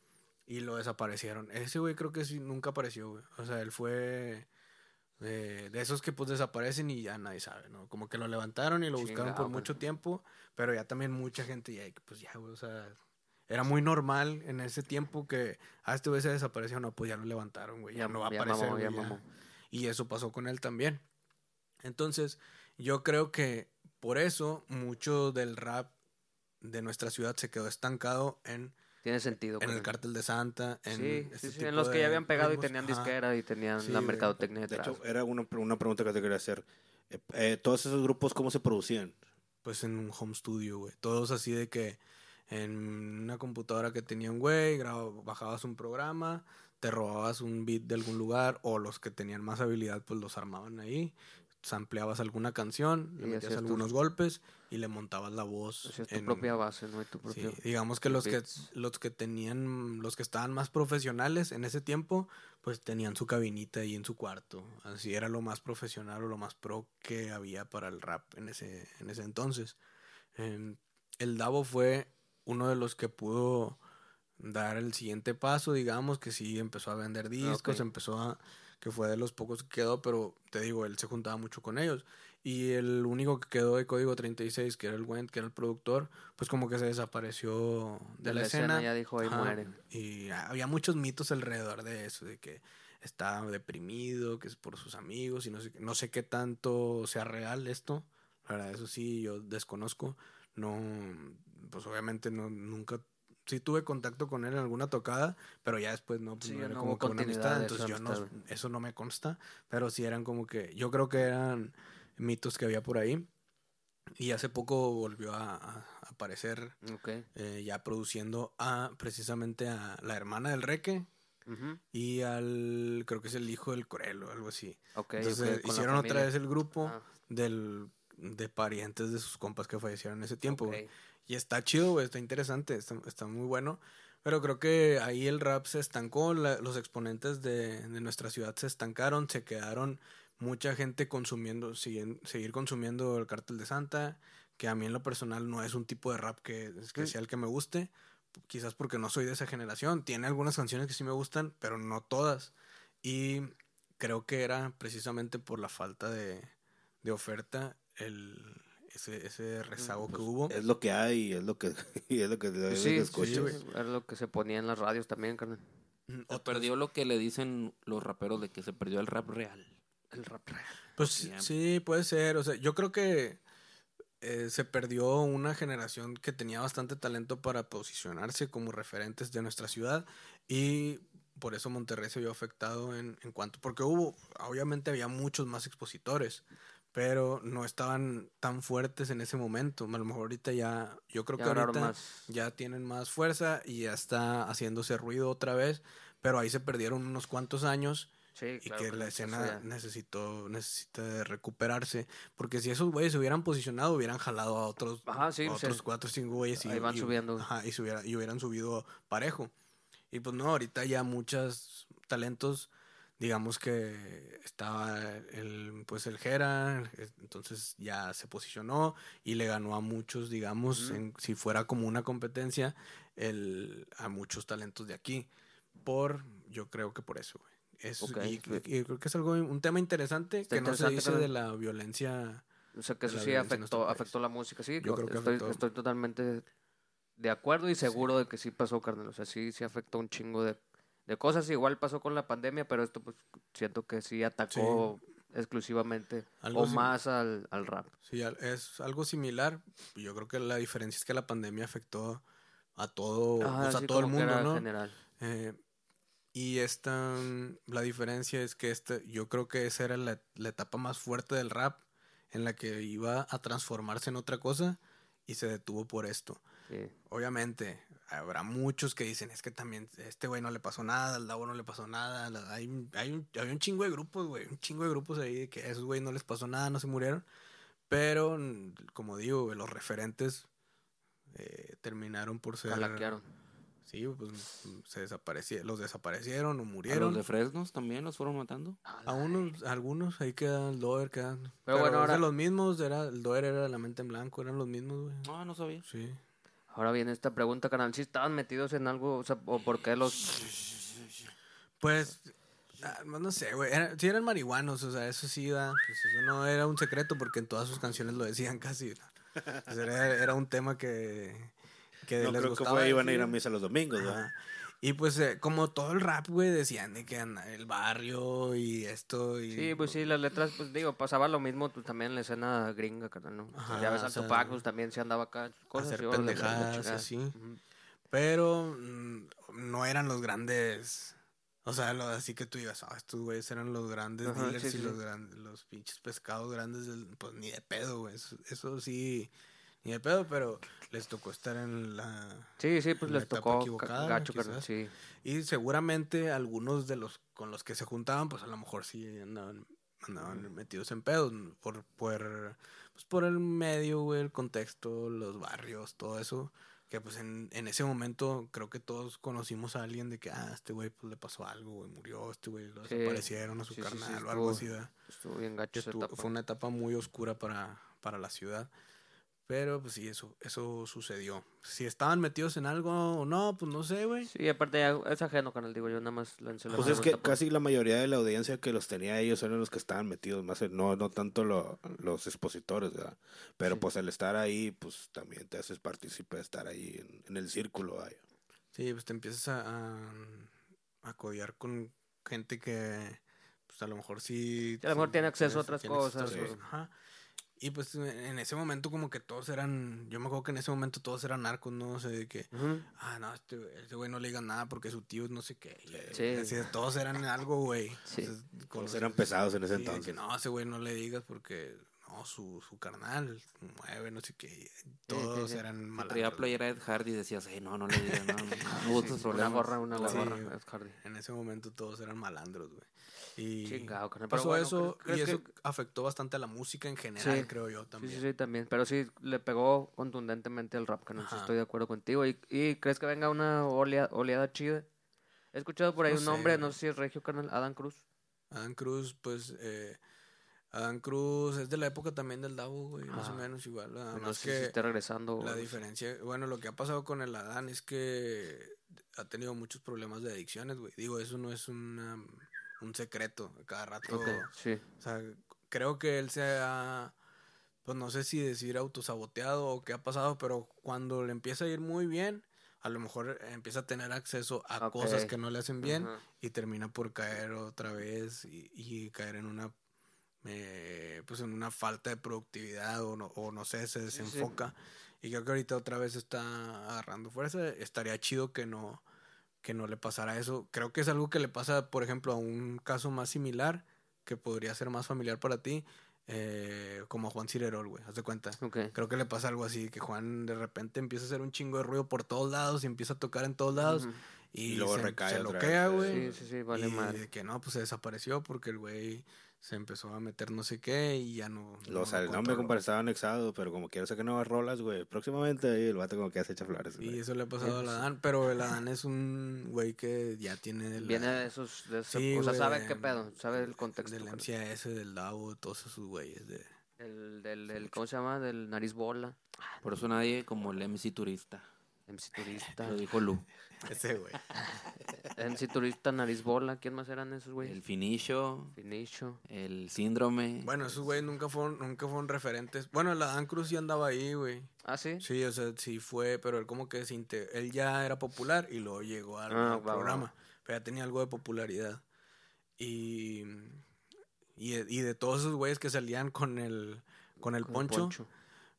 y lo desaparecieron. Ese güey creo que sí, nunca apareció, güey. O sea, él fue de, de esos que pues desaparecen y ya nadie sabe, ¿no? Como que lo levantaron y lo buscaron por mucho tiempo, pero ya también mucha gente ya, pues ya, güey, o sea, era muy normal en ese tiempo que a este güey se desapareció, no, pues ya lo levantaron, güey, ya, Ya- no va a aparecer, mamó, ya güey, ya. mamó. Y eso pasó con él también. Entonces, yo creo que por eso mucho del rap de nuestra ciudad se quedó estancado en, Tiene sentido. en el él. Cártel de Santa, en, Sí, este sí, sí, tipo en los que de ya habían pegado y tenían Ajá. disquera y tenían Sí, la mercadotecnia De detrás. hecho, era una, una pregunta que te quería hacer. Eh, eh, ¿Todos esos grupos cómo se producían? Pues en un home studio, güey. Todos así de que en una computadora que tenía un güey, bajabas un programa, te robabas un beat de algún lugar, o los que tenían más habilidad, pues los armaban ahí. Sampleabas alguna canción, le metías algunos golpes y le montabas la voz. Tu en- propia base, ¿no? Y tu Sí, propio... digamos que los que los que tenían los que estaban más profesionales en ese tiempo, pues tenían su cabinita ahí en su cuarto. Así era lo más profesional o lo más pro que había para el rap en ese en ese entonces. Em, el Davo fue uno de los que pudo dar el siguiente paso, digamos, que sí empezó a vender discos, empezó a que fue de los pocos que quedó, pero te digo, él se juntaba mucho con ellos. Y el único que quedó de Código 36, que era el Went, que era el productor, pues como que se desapareció de, la, escena. ya dijo, ahí Ajá, muere. Y había muchos mitos alrededor de eso, de que estaba deprimido, que es por sus amigos, y no sé, qué- no sé qué tanto sea real esto. La verdad, eso sí, yo desconozco. No, pues obviamente no, nunca, sí tuve contacto con él en alguna tocada, pero ya después no, pues Sí, no era no como que una amistad, entonces yo no, eso no me consta, pero sí eran como que, yo creo que eran mitos que había por ahí. Y hace poco volvió a, a aparecer Ok. eh, ya produciendo a precisamente a la hermana del Reque y al creo que es el hijo del Corel o algo así. Ok, Entonces hicieron otra vez el grupo Ah, del de parientes de sus compas que fallecieron en ese tiempo. güey. ok. Y está chido, güey, está interesante, está, está muy bueno. Pero creo que ahí el rap se estancó, la- los exponentes de, de nuestra ciudad se estancaron, se quedaron mucha gente consumiendo, siguen- seguir consumiendo el Cártel de Santa, que a mí en lo personal no es un tipo de rap que, que sea el que me guste, quizás porque no soy de esa generación. Tiene algunas canciones que sí me gustan, pero no todas. Y creo que era precisamente por la falta de, de oferta el, ese, ese rezago que pues, hubo. Es lo que hay *laughs* y es lo que, y es lo que, es lo Pues que sí, sí, era lo que se ponía en las radios también, carnal. Mm, Se otros- perdió lo que le dicen los raperos de que se perdió el rap real. El rap real. Pues Sí, sí, puede ser. O sea, yo creo que eh, se perdió una generación que tenía bastante talento para posicionarse como referentes de nuestra ciudad y por eso Monterrey se vio afectado en, en cuanto, porque hubo, obviamente había muchos más expositores, pero no estaban tan fuertes en ese momento. A lo mejor ahorita ya, yo creo Ya que ahorita más. ya tienen más fuerza y ya está haciéndose ruido otra vez, pero ahí se perdieron unos cuantos años Sí, y claro, que la escena ya. necesitó necesita recuperarse porque si esos güeyes se hubieran posicionado hubieran jalado a otros Ajá, sí, a sí. otros cuatro o cinco güeyes y, van y- subiendo. ajá, y, se hubiera- y hubieran subido parejo y pues no ahorita ya muchos talentos digamos que estaba el pues el Jera entonces ya se posicionó y le ganó a muchos digamos en- si fuera como una competencia el a muchos talentos de aquí por yo creo que por eso güey Es- y, creo que es algo un tema interesante Está que no se interesante, dice de la violencia O sea, que eso sí afectó, afectó la música. Sí, Yo creo que estoy, afectó. estoy totalmente de acuerdo y seguro de que sí pasó, carnal. O sea, sí, sí afectó un chingo de, de cosas. Igual pasó con la pandemia, pero esto pues siento que sí atacó exclusivamente Algo o más al, al rap. Sí, es algo similar. Yo creo que la diferencia es que la pandemia afectó a todo, Ajá, pues, a todo el mundo, ¿no? general. Eh, Y esta, la diferencia es que esta, yo creo que esa era la, la etapa más fuerte del rap, en la que iba a transformarse en otra cosa y se detuvo por esto. Sí. Obviamente, habrá muchos que dicen, es que también este güey no le pasó nada, al Davo no le pasó nada. hay, hay, hay un chingo de grupos, güey, un chingo de grupos ahí de que a esos güey no les pasó nada, no se murieron. Pero, como digo, los referentes eh, terminaron por ser... Calaquearon. Sí, pues se desaparecieron, los desaparecieron o ¿A los murieron. de Fresnos también los fueron matando? A unos, a algunos, ahí queda el Doer, quedan. Pero, bueno, ahora- los mismos, era, el Doer era la mente en blanco, eran los mismos, güey. No, no sabía. Sí. Ahora viene esta pregunta, canal. ¿Si estaban metidos en algo? O sea, ¿o por qué los...? Pues, ah, no sé, güey. Era, sí eran marihuanos, o sea, eso sí, da, pues eso no era un secreto porque en todas sus canciones lo decían *laughs* casi. ¿no? Pues era, era un tema que, que No les creo que fue, iban a ir a misa los domingos, ¿verdad? Y pues, eh, como todo el rap, güey, decían de que el barrio y esto. Y, Sí, pues sí, las letras, pues digo, pasaba lo mismo pues, también en la escena gringa, ¿no? Ajá, ya ves al Tupac, pues también se andaba acá, cosas hacer pendejadas, así. Ujú. Pero mm, no eran los grandes. O sea, lo, así que tú digas, ah, estos güeyes eran los grandes Ajá, dealers sí, y sí. los, grandes, los pinches pescados grandes, del, pues ni de pedo, güey. Eso, eso sí, ni de pedo, pero les tocó estar en la. Sí, sí, pues les tocó gacho, quizás. sí. Y seguramente algunos de los con los que se juntaban, pues a lo mejor sí andaban, andaban metidos en pedos por, por, pues por el medio, güey, el contexto, los barrios, todo eso. Que pues en, en ese momento creo que todos conocimos a alguien de que, ah, este güey pues le pasó algo, güey, murió, este güey lo Sí. desaparecieron a su Sí, carnal o algo así. ¿verdad? Estuvo bien gacho estuvo- fue una etapa muy oscura para, para la ciudad. Pero pues sí, eso, eso sucedió. Si estaban metidos en algo o no, pues no sé, güey. Sí, aparte ya es ajeno, canal, digo, yo nada más lancé la Pues es que por- casi la mayoría de la audiencia que los tenía ellos eran los que estaban metidos, más no, no tanto lo- los expositores, ¿verdad? Pero Sí. pues el estar ahí, pues también te haces partícipe de estar ahí en, en el círculo, vaya. Sí, pues te empiezas a, a, a codiar con gente que, pues a lo mejor sí. A lo mejor tiene acceso a otras cosas, otras o- Ajá. Y pues en ese momento como que todos eran, yo me acuerdo que en ese momento todos eran narcos, ¿no? O sea, de que, ah, no, este, este güey no le digan nada porque su tío es no sé qué. Sí. así, todos eran algo, güey. Sí. Entonces, Todos eran pesados en ese sí, de que entonces. no, ese güey no le digas porque, no, su, su carnal mueve, no sé qué. Todos sí. eran Traía malandros. playera de Ed Hardy y decías, "Ey, no, no le digas, no, no, no, no Sí, busques una problemas". gorra, una la Sí, gorra, güey. es Hardy. En ese momento todos eran malandros, güey. Y Chingado, carnal, pero pasó bueno, eso ¿crees- y eso afectó bastante a la música en general, Sí. creo yo Sí, también. sí, sí, también. Pero sí, le pegó contundentemente al rap, Ajá. estoy de acuerdo contigo. ¿Y, y crees que venga una olea- oleada chida? He escuchado por ahí No un sé, nombre, no sé si es Regio, canal, Adam Cruz. Adán Cruz, pues, eh, Adán Cruz es de la época también del Davo, güey, más o Ah. menos igual. No sé si esté regresando. la diferencia, bueno, lo que ha pasado con el Adán es que ha tenido muchos problemas de adicciones, güey. Digo, eso no es una, un secreto. Cada rato Ok, sí. O sea, creo que él se ha, pues no sé si decir autosaboteado o qué ha pasado, pero cuando le empieza a ir muy bien, a lo mejor empieza a tener acceso a cosas que no le hacen bien y termina por caer otra vez y, y caer en una, eh, pues en una falta de productividad o no, o no sé, se Sí, sí. desenfoca. Y creo que ahorita otra vez está agarrando fuerza. Estaría chido que no, que no le pasara eso. Creo que es algo que le pasa, por ejemplo, a un caso más similar, que podría ser más familiar para ti, eh, como a Juan Cirerol, güey. Haz de cuenta. Ok. Creo que le pasa algo así, que Juan de repente empieza a hacer un chingo de ruido por todos lados y empieza a tocar en todos lados. Ujú. Y, Y luego se, recae se loquea, güey. Sí, sí, sí, vale y mal. de que no, pues se desapareció porque el güey se empezó a meter no sé qué y ya no. O sea, el nombre, compadre, estaba anexado, pero como quiero sacar nuevas rolas, güey. Próximamente ahí el vato como que hace echa flores. Y eso le ha pasado al pues, Adán, pero el Adán es un güey que ya tiene la- Viene de esos. De Sí, o sea, güey, sabe de- qué pedo, sabe el contexto. del. MCAS, del Davo, todos esos güeyes de... El, del, del, ¿cómo se llama? Del nariz bola. Por eso nadie como el MC Turista. MC Turista. Lo dijo Lu. *laughs* Ese güey. *laughs* MC Turista, nariz bola. ¿Quién más eran esos güeyes? El Finicho, Finicho. el Síndrome. Bueno, esos güeyes nunca fueron, nunca fueron referentes. Bueno, el Adán Cruz sí andaba ahí, güey. Ah, sí. Sí, o sea, sí fue, pero él como que se inte- él ya era popular y luego llegó al, Ah, va, programa. Pero ya tenía algo de popularidad. Y, y, y de todos esos güeyes que salían con el, con el Con poncho,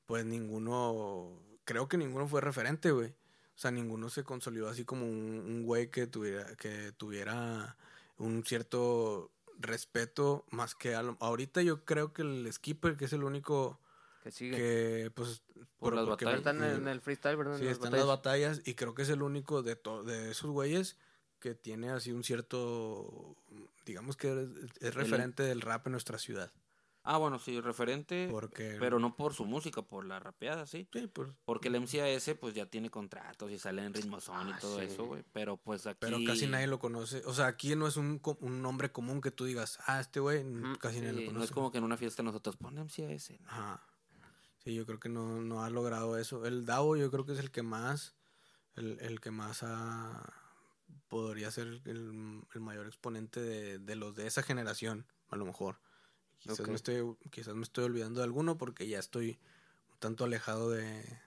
pues ninguno, creo que ninguno fue referente, güey. O sea, ninguno se consolidó así como un, un güey que tuviera, que tuviera un cierto respeto más que a lo- ahorita yo creo que el skipper que es el único Que sigue. que pues Por las batallas. están en el freestyle, ¿verdad? Sí, En las batallas. y creo que es el único de, to- de esos güeyes que tiene así un cierto, digamos que es, es referente del rap en nuestra ciudad. Ah, bueno, sí, referente, Porque... pero no por su música, por la rapeada, sí. Sí, Porque el MCAS pues ya tiene contratos y sale en ritmo son y Ah, todo sí. eso, güey. Pero pues aquí... pero casi nadie lo conoce. O sea, aquí no es un, un nombre común que tú digas, ah, este güey, casi nadie lo conoce. no es como que en una fiesta nosotros ponen MCAS. ¿no? Ajá. Sí, yo creo que no, no ha logrado eso. El Davo yo creo que es el que más, el, el que más ha, podría ser el, el mayor exponente de, de los de esa generación, a lo mejor. Quizás, Ok. me estoy, quizás me estoy olvidando de alguno porque ya estoy un tanto alejado de,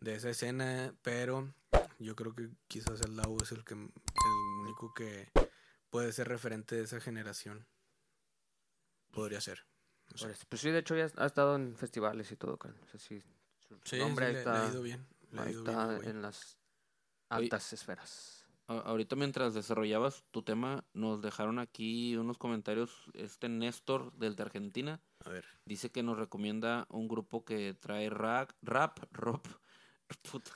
de esa escena, pero yo creo que quizás el Davo es el, que, el único que puede ser referente de esa generación. Podría ser. No sé. Pues sí, de hecho ya ha estado en festivales y todo. O sea, sí, su, Sí, nombre sí, le- está, le ha ido bien. Le ha ido bien está güey. en las Oye. altas esferas. A- Ahorita mientras desarrollabas tu tema, nos dejaron aquí unos comentarios. Este Néstor, del de Argentina, A ver. dice que nos recomienda un grupo que trae rap, rap, rock, *laughs* puta,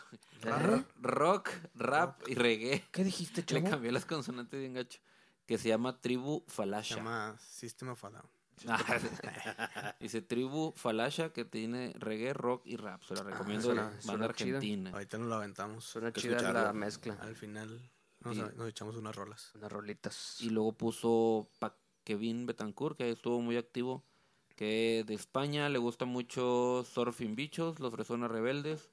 ¿Eh? rock, rap y reggae. ¿Qué dijiste, Le cambié las consonantes bien gacho. Que se llama Tribu Se Falasha. llama System of a Down. Ah, *laughs* Dice Tribu Falasha que tiene reggae, rock y rap. Se la recomiendo. suena- banda suena chida. argentina. Ahorita nos lo aventamos. Suena chida la escucharlo. mezcla. Al final nos, Y- nos echamos unas rolas. Unas rolitas. Y luego puso pa Kevin Betancourt, que estuvo muy activo, que de España le gusta mucho Surfing Bichos, Los Fresones Rebeldes,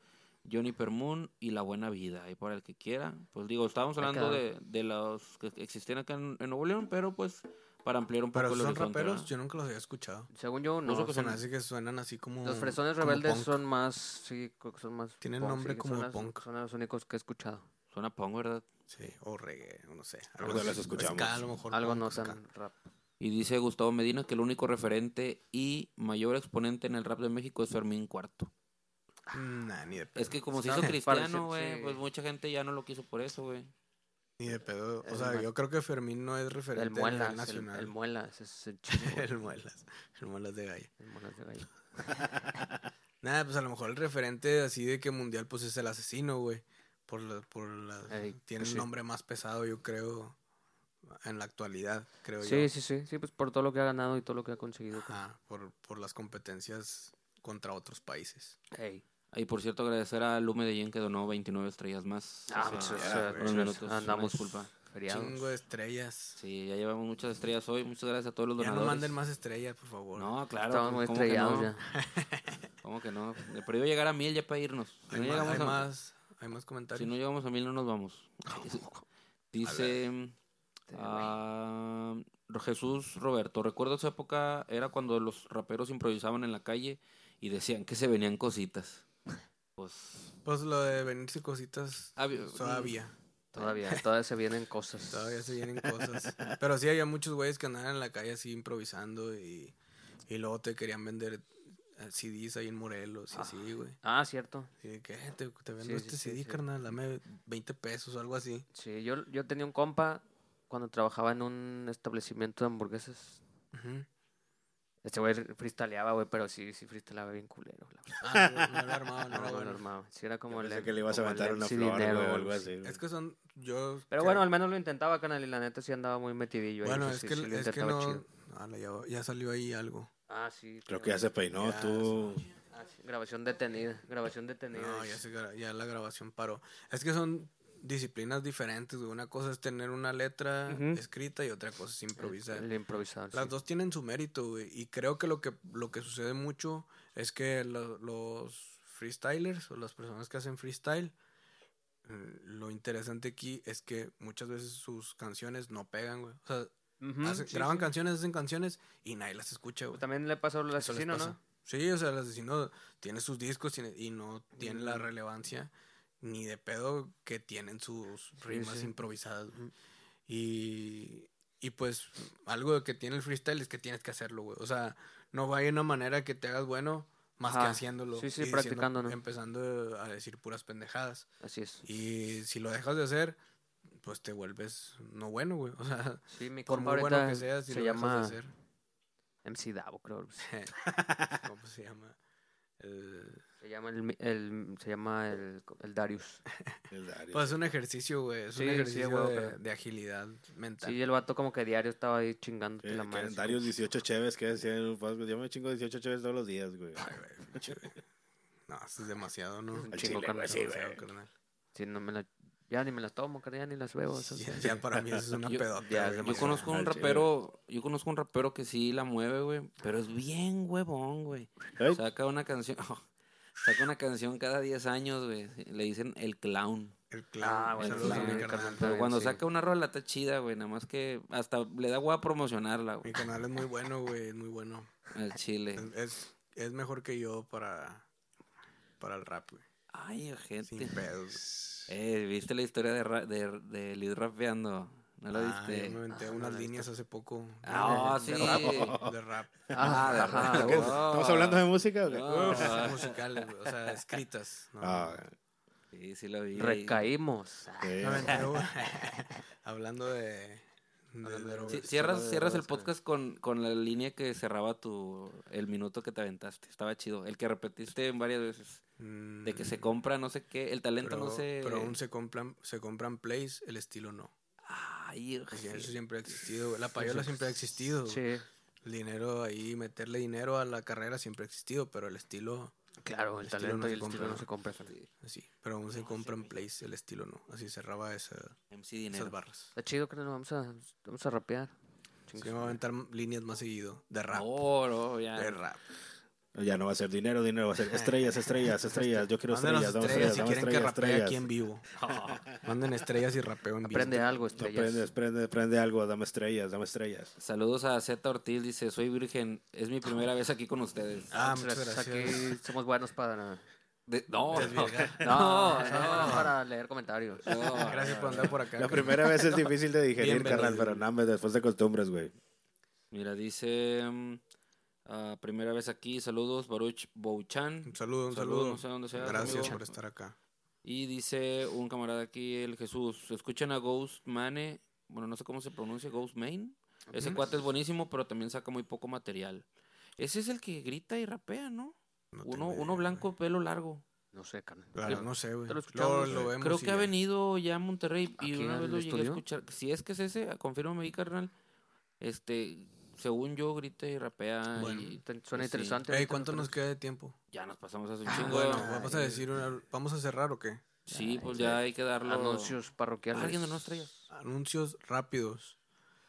Johnny Permoon y La Buena Vida. Ahí para el que quiera. Pues digo, estábamos hablando de, de los que existían acá en, en Nuevo León, pero pues para ampliar un poco Pero el son horizonte, raperos, ¿verdad? yo nunca los había escuchado. Según yo, no. Uso que son- hace que suenan así como. Los fresones rebeldes punk. son más. Sí, creo que son más. Tienen punk, nombre sí, como son de las- punk. Son los únicos que he escuchado. Suena punk, ¿verdad? Sí, o reggae, o no sé. Algo de las escuchamos. ska, a lo mejor. Algo no tan rap. Y dice Gustavo Medina que el único referente y mayor exponente en el rap de México es Fermín Cuarto. Nah, ni de pedo. Es que como se hizo *laughs* cristiano, güey, sí. pues mucha gente ya no lo quiso por eso, güey. Ni de pedo. O El sea, yo creo que Fermín no es referente El a nivel muelas. El, nacional. el muelas. Es el *laughs* chico. el muelas. El muelas de gallo. el muelas de gallo. *laughs* Nada, pues a lo mejor el referente así de que mundial pues es el asesino, güey. Por la, por la, tiene pues un sí. nombre más pesado, yo creo, en la actualidad, creo Sí, yo. sí, sí. Sí, pues por todo lo que ha ganado y todo lo que ha conseguido. Ajá, por, por las competencias contra otros países. Y por cierto, agradecer a Lu Medellín que donó 29 estrellas más. Ah, O pues, sea, o ya, pues, minutos, andamos feriados. Chingo de estrellas. Sí, ya llevamos muchas estrellas hoy. Muchas gracias a todos los Ya donadores. no manden más estrellas, por favor. No, claro. Estamos muy ¿cómo que estrellados no? ya. ¿Cómo que no? Pero iba a llegar a mil ya para irnos. Hay, no, más, llegamos hay, a, más, hay más si comentarios. no llegamos a mil, no nos vamos. *laughs* Dice ah, Jesús Roberto. Recuerdo esa época, era cuando los raperos improvisaban en la calle y decían que se venían cositas. Pues. Pues lo de venirse cositas había- todavía. Todavía, *laughs* todavía se vienen cosas. Todavía se vienen *laughs* cosas. Pero sí había muchos güeyes que andaban en la calle así improvisando y, y luego te querían vender CDs ahí en Morelos y así, güey. Ah, cierto. Y de que "Eh, te, te vendo Sí, este sí, CD, sí. carnal, dame 20 pesos o algo así. Sí, yo, yo tenía un compa cuando trabajaba en un establecimiento de hamburguesas. Este güey freestyleaba, güey, pero sí, sí freestyleaba bien culero. La. Ah, no, no lo armaba, no bueno. normal. Sí, era como el. que le ibas a una flor Dinero, o algo sí. así. güey. Es que son, yo... Pero creo- bueno, al menos lo intentaba, canal, y la neta sí andaba muy metidillo ahí. Bueno, es sí, que, sí lo es que no... chido. ala, ya, ya salió ahí algo. Ah, sí. Creo que ya se peinó, Ya, tú. Ah, sí, Grabación detenida. Grabación detenida. No, ya, se gra- ya la grabación paró. Es que son disciplinas diferentes, güey. Una cosa es tener una letra escrita y otra cosa es improvisar. El, el improvisado. Las sí. dos tienen su mérito, güey. Y creo que lo que, lo que sucede mucho es que lo- los freestylers o las personas que hacen freestyle, eh, lo interesante aquí es que muchas veces sus canciones no pegan, güey. O sea, Ujú, hacen- sí, graban sí. canciones, hacen canciones y nadie las escucha, güey. También le pasó al asesino. ¿no? Sí, o sea, el asesino tiene sus discos tiene- y no tiene la relevancia ni de pedo que tienen sus rimas sí. improvisadas. güey. Y, y pues algo que tiene el freestyle es que tienes que hacerlo, güey. O sea, no va a una manera que te hagas bueno más Ajá. que haciéndolo. Sí, sí, y diciendo- practicando, ¿no? Empezando a decir puras pendejadas. Así es. Y si lo dejas de hacer, pues te vuelves no bueno, güey. O sea, Sí, mi por muy bueno que seas, si se lo llama dejas de hacer. MC Davo, creo. ¿Cómo *laughs* se llama? El- Se llama el, se llama el, el Darius. *laughs* El Darius. Pues es un ejercicio, güey. Es Sí, un sí, ejercicio güey, de, pero- de agilidad mental. Sí, el vato como que diario estaba ahí chingando Que- la madre. Darius como- 18 cheves que un podcast, yo me chingo 18 cheves todos los días, güey. Ay, güey, pinche- No, eso es demasiado, ¿no? Un chingo, sí, carnal. Sí, no me la, ya ni me las tomo, carnal, ya ni las veo. esas- Ya, ya para mí eso es una Yo- pedota. ya, Yo conozco un rapero, yo conozco un rapero que sí la mueve, güey, pero es bien huevón, güey. Saca una canción, *laughs* saca una canción cada 10 años, güey. Le dicen el clown. El clown. Ah, bueno, Saludos a sí, mi carnal. carnal. Pero bien, cuando sí. saca una rola está chida, güey, nada más que hasta le da hueá promocionarla, Mi güey, canal es muy bueno, güey. Es muy bueno. al chile. Es, es, es mejor que yo para, para el rap, güey. Ay, Sin gente. pedos. Eh, ¿viste la historia de, ra- de, de Liz rapeando? ¿No la Ah, viste? yo me aventé Ah, unas no, líneas hace poco. Ah, de sí. rap. De rap. *laughs* Ah, de Ajá, rap. *laughs* uf. ¿Estamos hablando de música o qué? No. Musicales, o sea, escritas. ¿no? Ah, Sí, sí la vi. Recaímos. sí. *laughs* Hablando de. Sí, cierras, cierras el podcast con, con la línea que cerraba tu el minuto que te aventaste. Estaba chido. El que repetiste varias veces. Mm, De que se compra no sé qué. El talento pero, no se. Pero aún se compran, se compran plays, el estilo no. Ay. Eso siempre ha existido. güey. La payola siempre ha existido. Sí, El dinero ahí, meterle dinero a la carrera siempre ha existido, pero el estilo, claro, el, El estilo talento no y se el estilo compra, no ¿no? se compra. así. Pero aún se compran plays, el estilo no. Así cerraba esa, MC esas barras. Está chido, carnal, vamos a, vamos a rapear. Sí, me voy a aventar líneas más seguido. De rap. No, no, ya. De rap. Ya no va a ser dinero, dinero, va a ser estrellas, estrellas, *laughs* estrellas. Yo quiero Mándenos estrellas, dame estrellas estrellas, si dame quieren que estrellas, rapee estrellas. aquí en vivo. *laughs* Manden estrellas y rapeo en vivo. Aprende algo, estrellas. prende, prende, prende algo, dame estrellas, dame estrellas. Saludos a Z Ortiz. Dice: Soy virgen. Es mi primera vez aquí con ustedes. Ah, Muchas muchas gracias. gracias. Aquí somos buenos para... De- no, no. *laughs* No, para leer comentarios. no. Gracias por andar por acá. La primera vez es difícil de digerir, Bienvenido. carnal, pero nada, más después de costumbres, güey. Mira, dice. Ah, primera vez aquí. Saludos, Baruch Bouchan. Un saludo, un Saludos, saludo. no sé dónde sea, Gracias amigo. por estar acá. Y dice un camarada aquí, el Jesús, escuchan a Ghost Mane, bueno, no sé cómo se pronuncia, Ghost Main. Ese cuate es buenísimo, pero también saca muy poco material. Ese es el que grita y rapea, ¿no? No uno blanco, pelo largo. No sé, carnal. Claro, no sé, güey. Lo Lo, vemos Creo que ha venido ya a Monterrey y ¿Aquí una vez lo llegué a escuchar. Si es que es ese, confírmame ahí, carnal. Este, según yo, grita y rapea Bueno, y Te- Suena Sí. interesante. ¿cuánto nos queda de tiempo? ya nos pasamos hace un Ah, chingo. Bueno, Ay. vamos a decir, una- ¿vamos a cerrar o qué? sí, pues ya hay que darlo. Anuncios parroquiales. Alguien de nuestra Anuncios rápidos.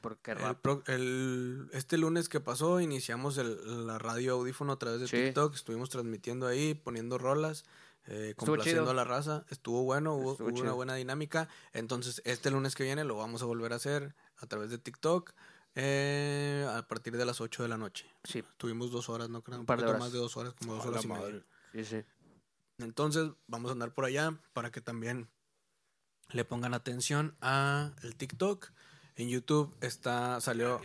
Porque El rap. pro- el- este lunes que pasó iniciamos el- la radio audífono a través de Sí. TikTok. Estuvimos transmitiendo ahí, poniendo rolas, eh, complaciendo chido. a la raza. Estuvo bueno, hubo, Estuvo hubo una buena dinámica. Entonces, este lunes que viene lo vamos a volver a hacer a través de TikTok eh, a partir de las 8 de la noche. Sí, Tuvimos dos horas, ¿no? Creo, un, par de horas. más de dos horas, como dos horas y madre. media. sí, sí. Entonces, vamos a andar por allá para que también le pongan atención a el TikTok. En YouTube está salió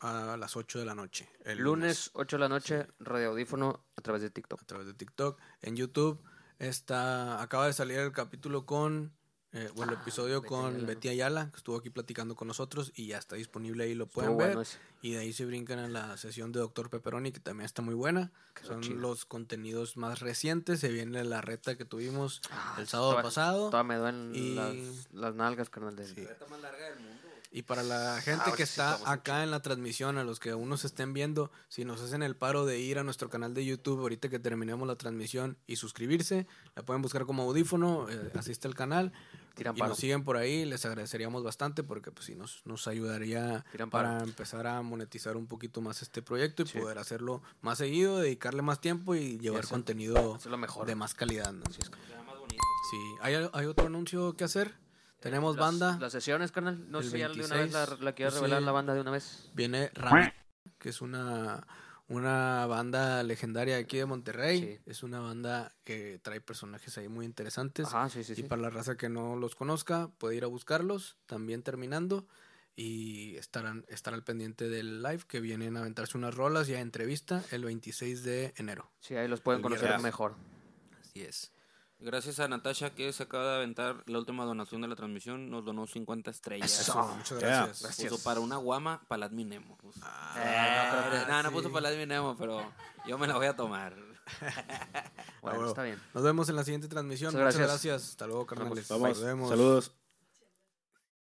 a las 8 de la noche. El Lunes, 8 de la noche, radio audífono a través de TikTok. a través de TikTok. En YouTube está acaba de salir el capítulo con eh, bueno, el Ah, episodio con. Betty Ayala, que estuvo aquí platicando con nosotros y ya está disponible ahí, lo pueden Estuvo ver. bueno ese. Y de ahí se brincan a la sesión de Doctor Pepperoni, que también está muy buena. Quedó Son chido. los contenidos más recientes. Se viene la reta que tuvimos Ah, el sábado toda- pasado. Todavía me duelen Y- las, las nalgas, carnal. De... Sí. más larga del mundo. Y para la gente Ah, que sí, está acá en la transmisión, a los que aún nos estén viendo, si nos hacen el paro de ir a nuestro canal de YouTube ahorita que terminemos la transmisión y suscribirse, la pueden buscar como audífono, eh, asiste al canal Tiran y paro. nos siguen por ahí, les agradeceríamos bastante porque pues sí nos, nos ayudaría para empezar a monetizar un poquito más este proyecto y Sí. poder hacerlo más seguido, dedicarle más tiempo y llevar Eso. contenido Eso es lo mejor. de más calidad. ¿no? Así es. más bonito. Sí, ¿Hay, hay otro anuncio que hacer. Tenemos Las- banda. Las sesiones, carnal. No sé si ya de una vez la, 26, la quieres sí. revelar la banda de una vez. Viene Ram, que es una, una banda legendaria aquí de Monterrey. Sí. Es una banda que trae personajes ahí muy interesantes. Ajá, sí, sí, y para la raza que no los conozca, puede ir a buscarlos, también terminando. Y estarán, estar al pendiente del live que vienen a aventarse unas rolas y a entrevista el 26 de enero. Sí, ahí los pueden El conocer viernes. mejor. Así es. Gracias a Natasha que se acaba de aventar la última donación de la transmisión. Nos donó 50 estrellas. Eso, muchas gracias. Gracias. Puso para una guama para la Adminemo. puso. Eh, no, no, no sí. puso para la Adminemo, pero yo me la voy a tomar. *laughs* *laughs* Bueno, está bien. Nos vemos en la siguiente transmisión. Muchas Muchas gracias. gracias. Hasta luego, carnales. Vamos, Nos vemos. saludos.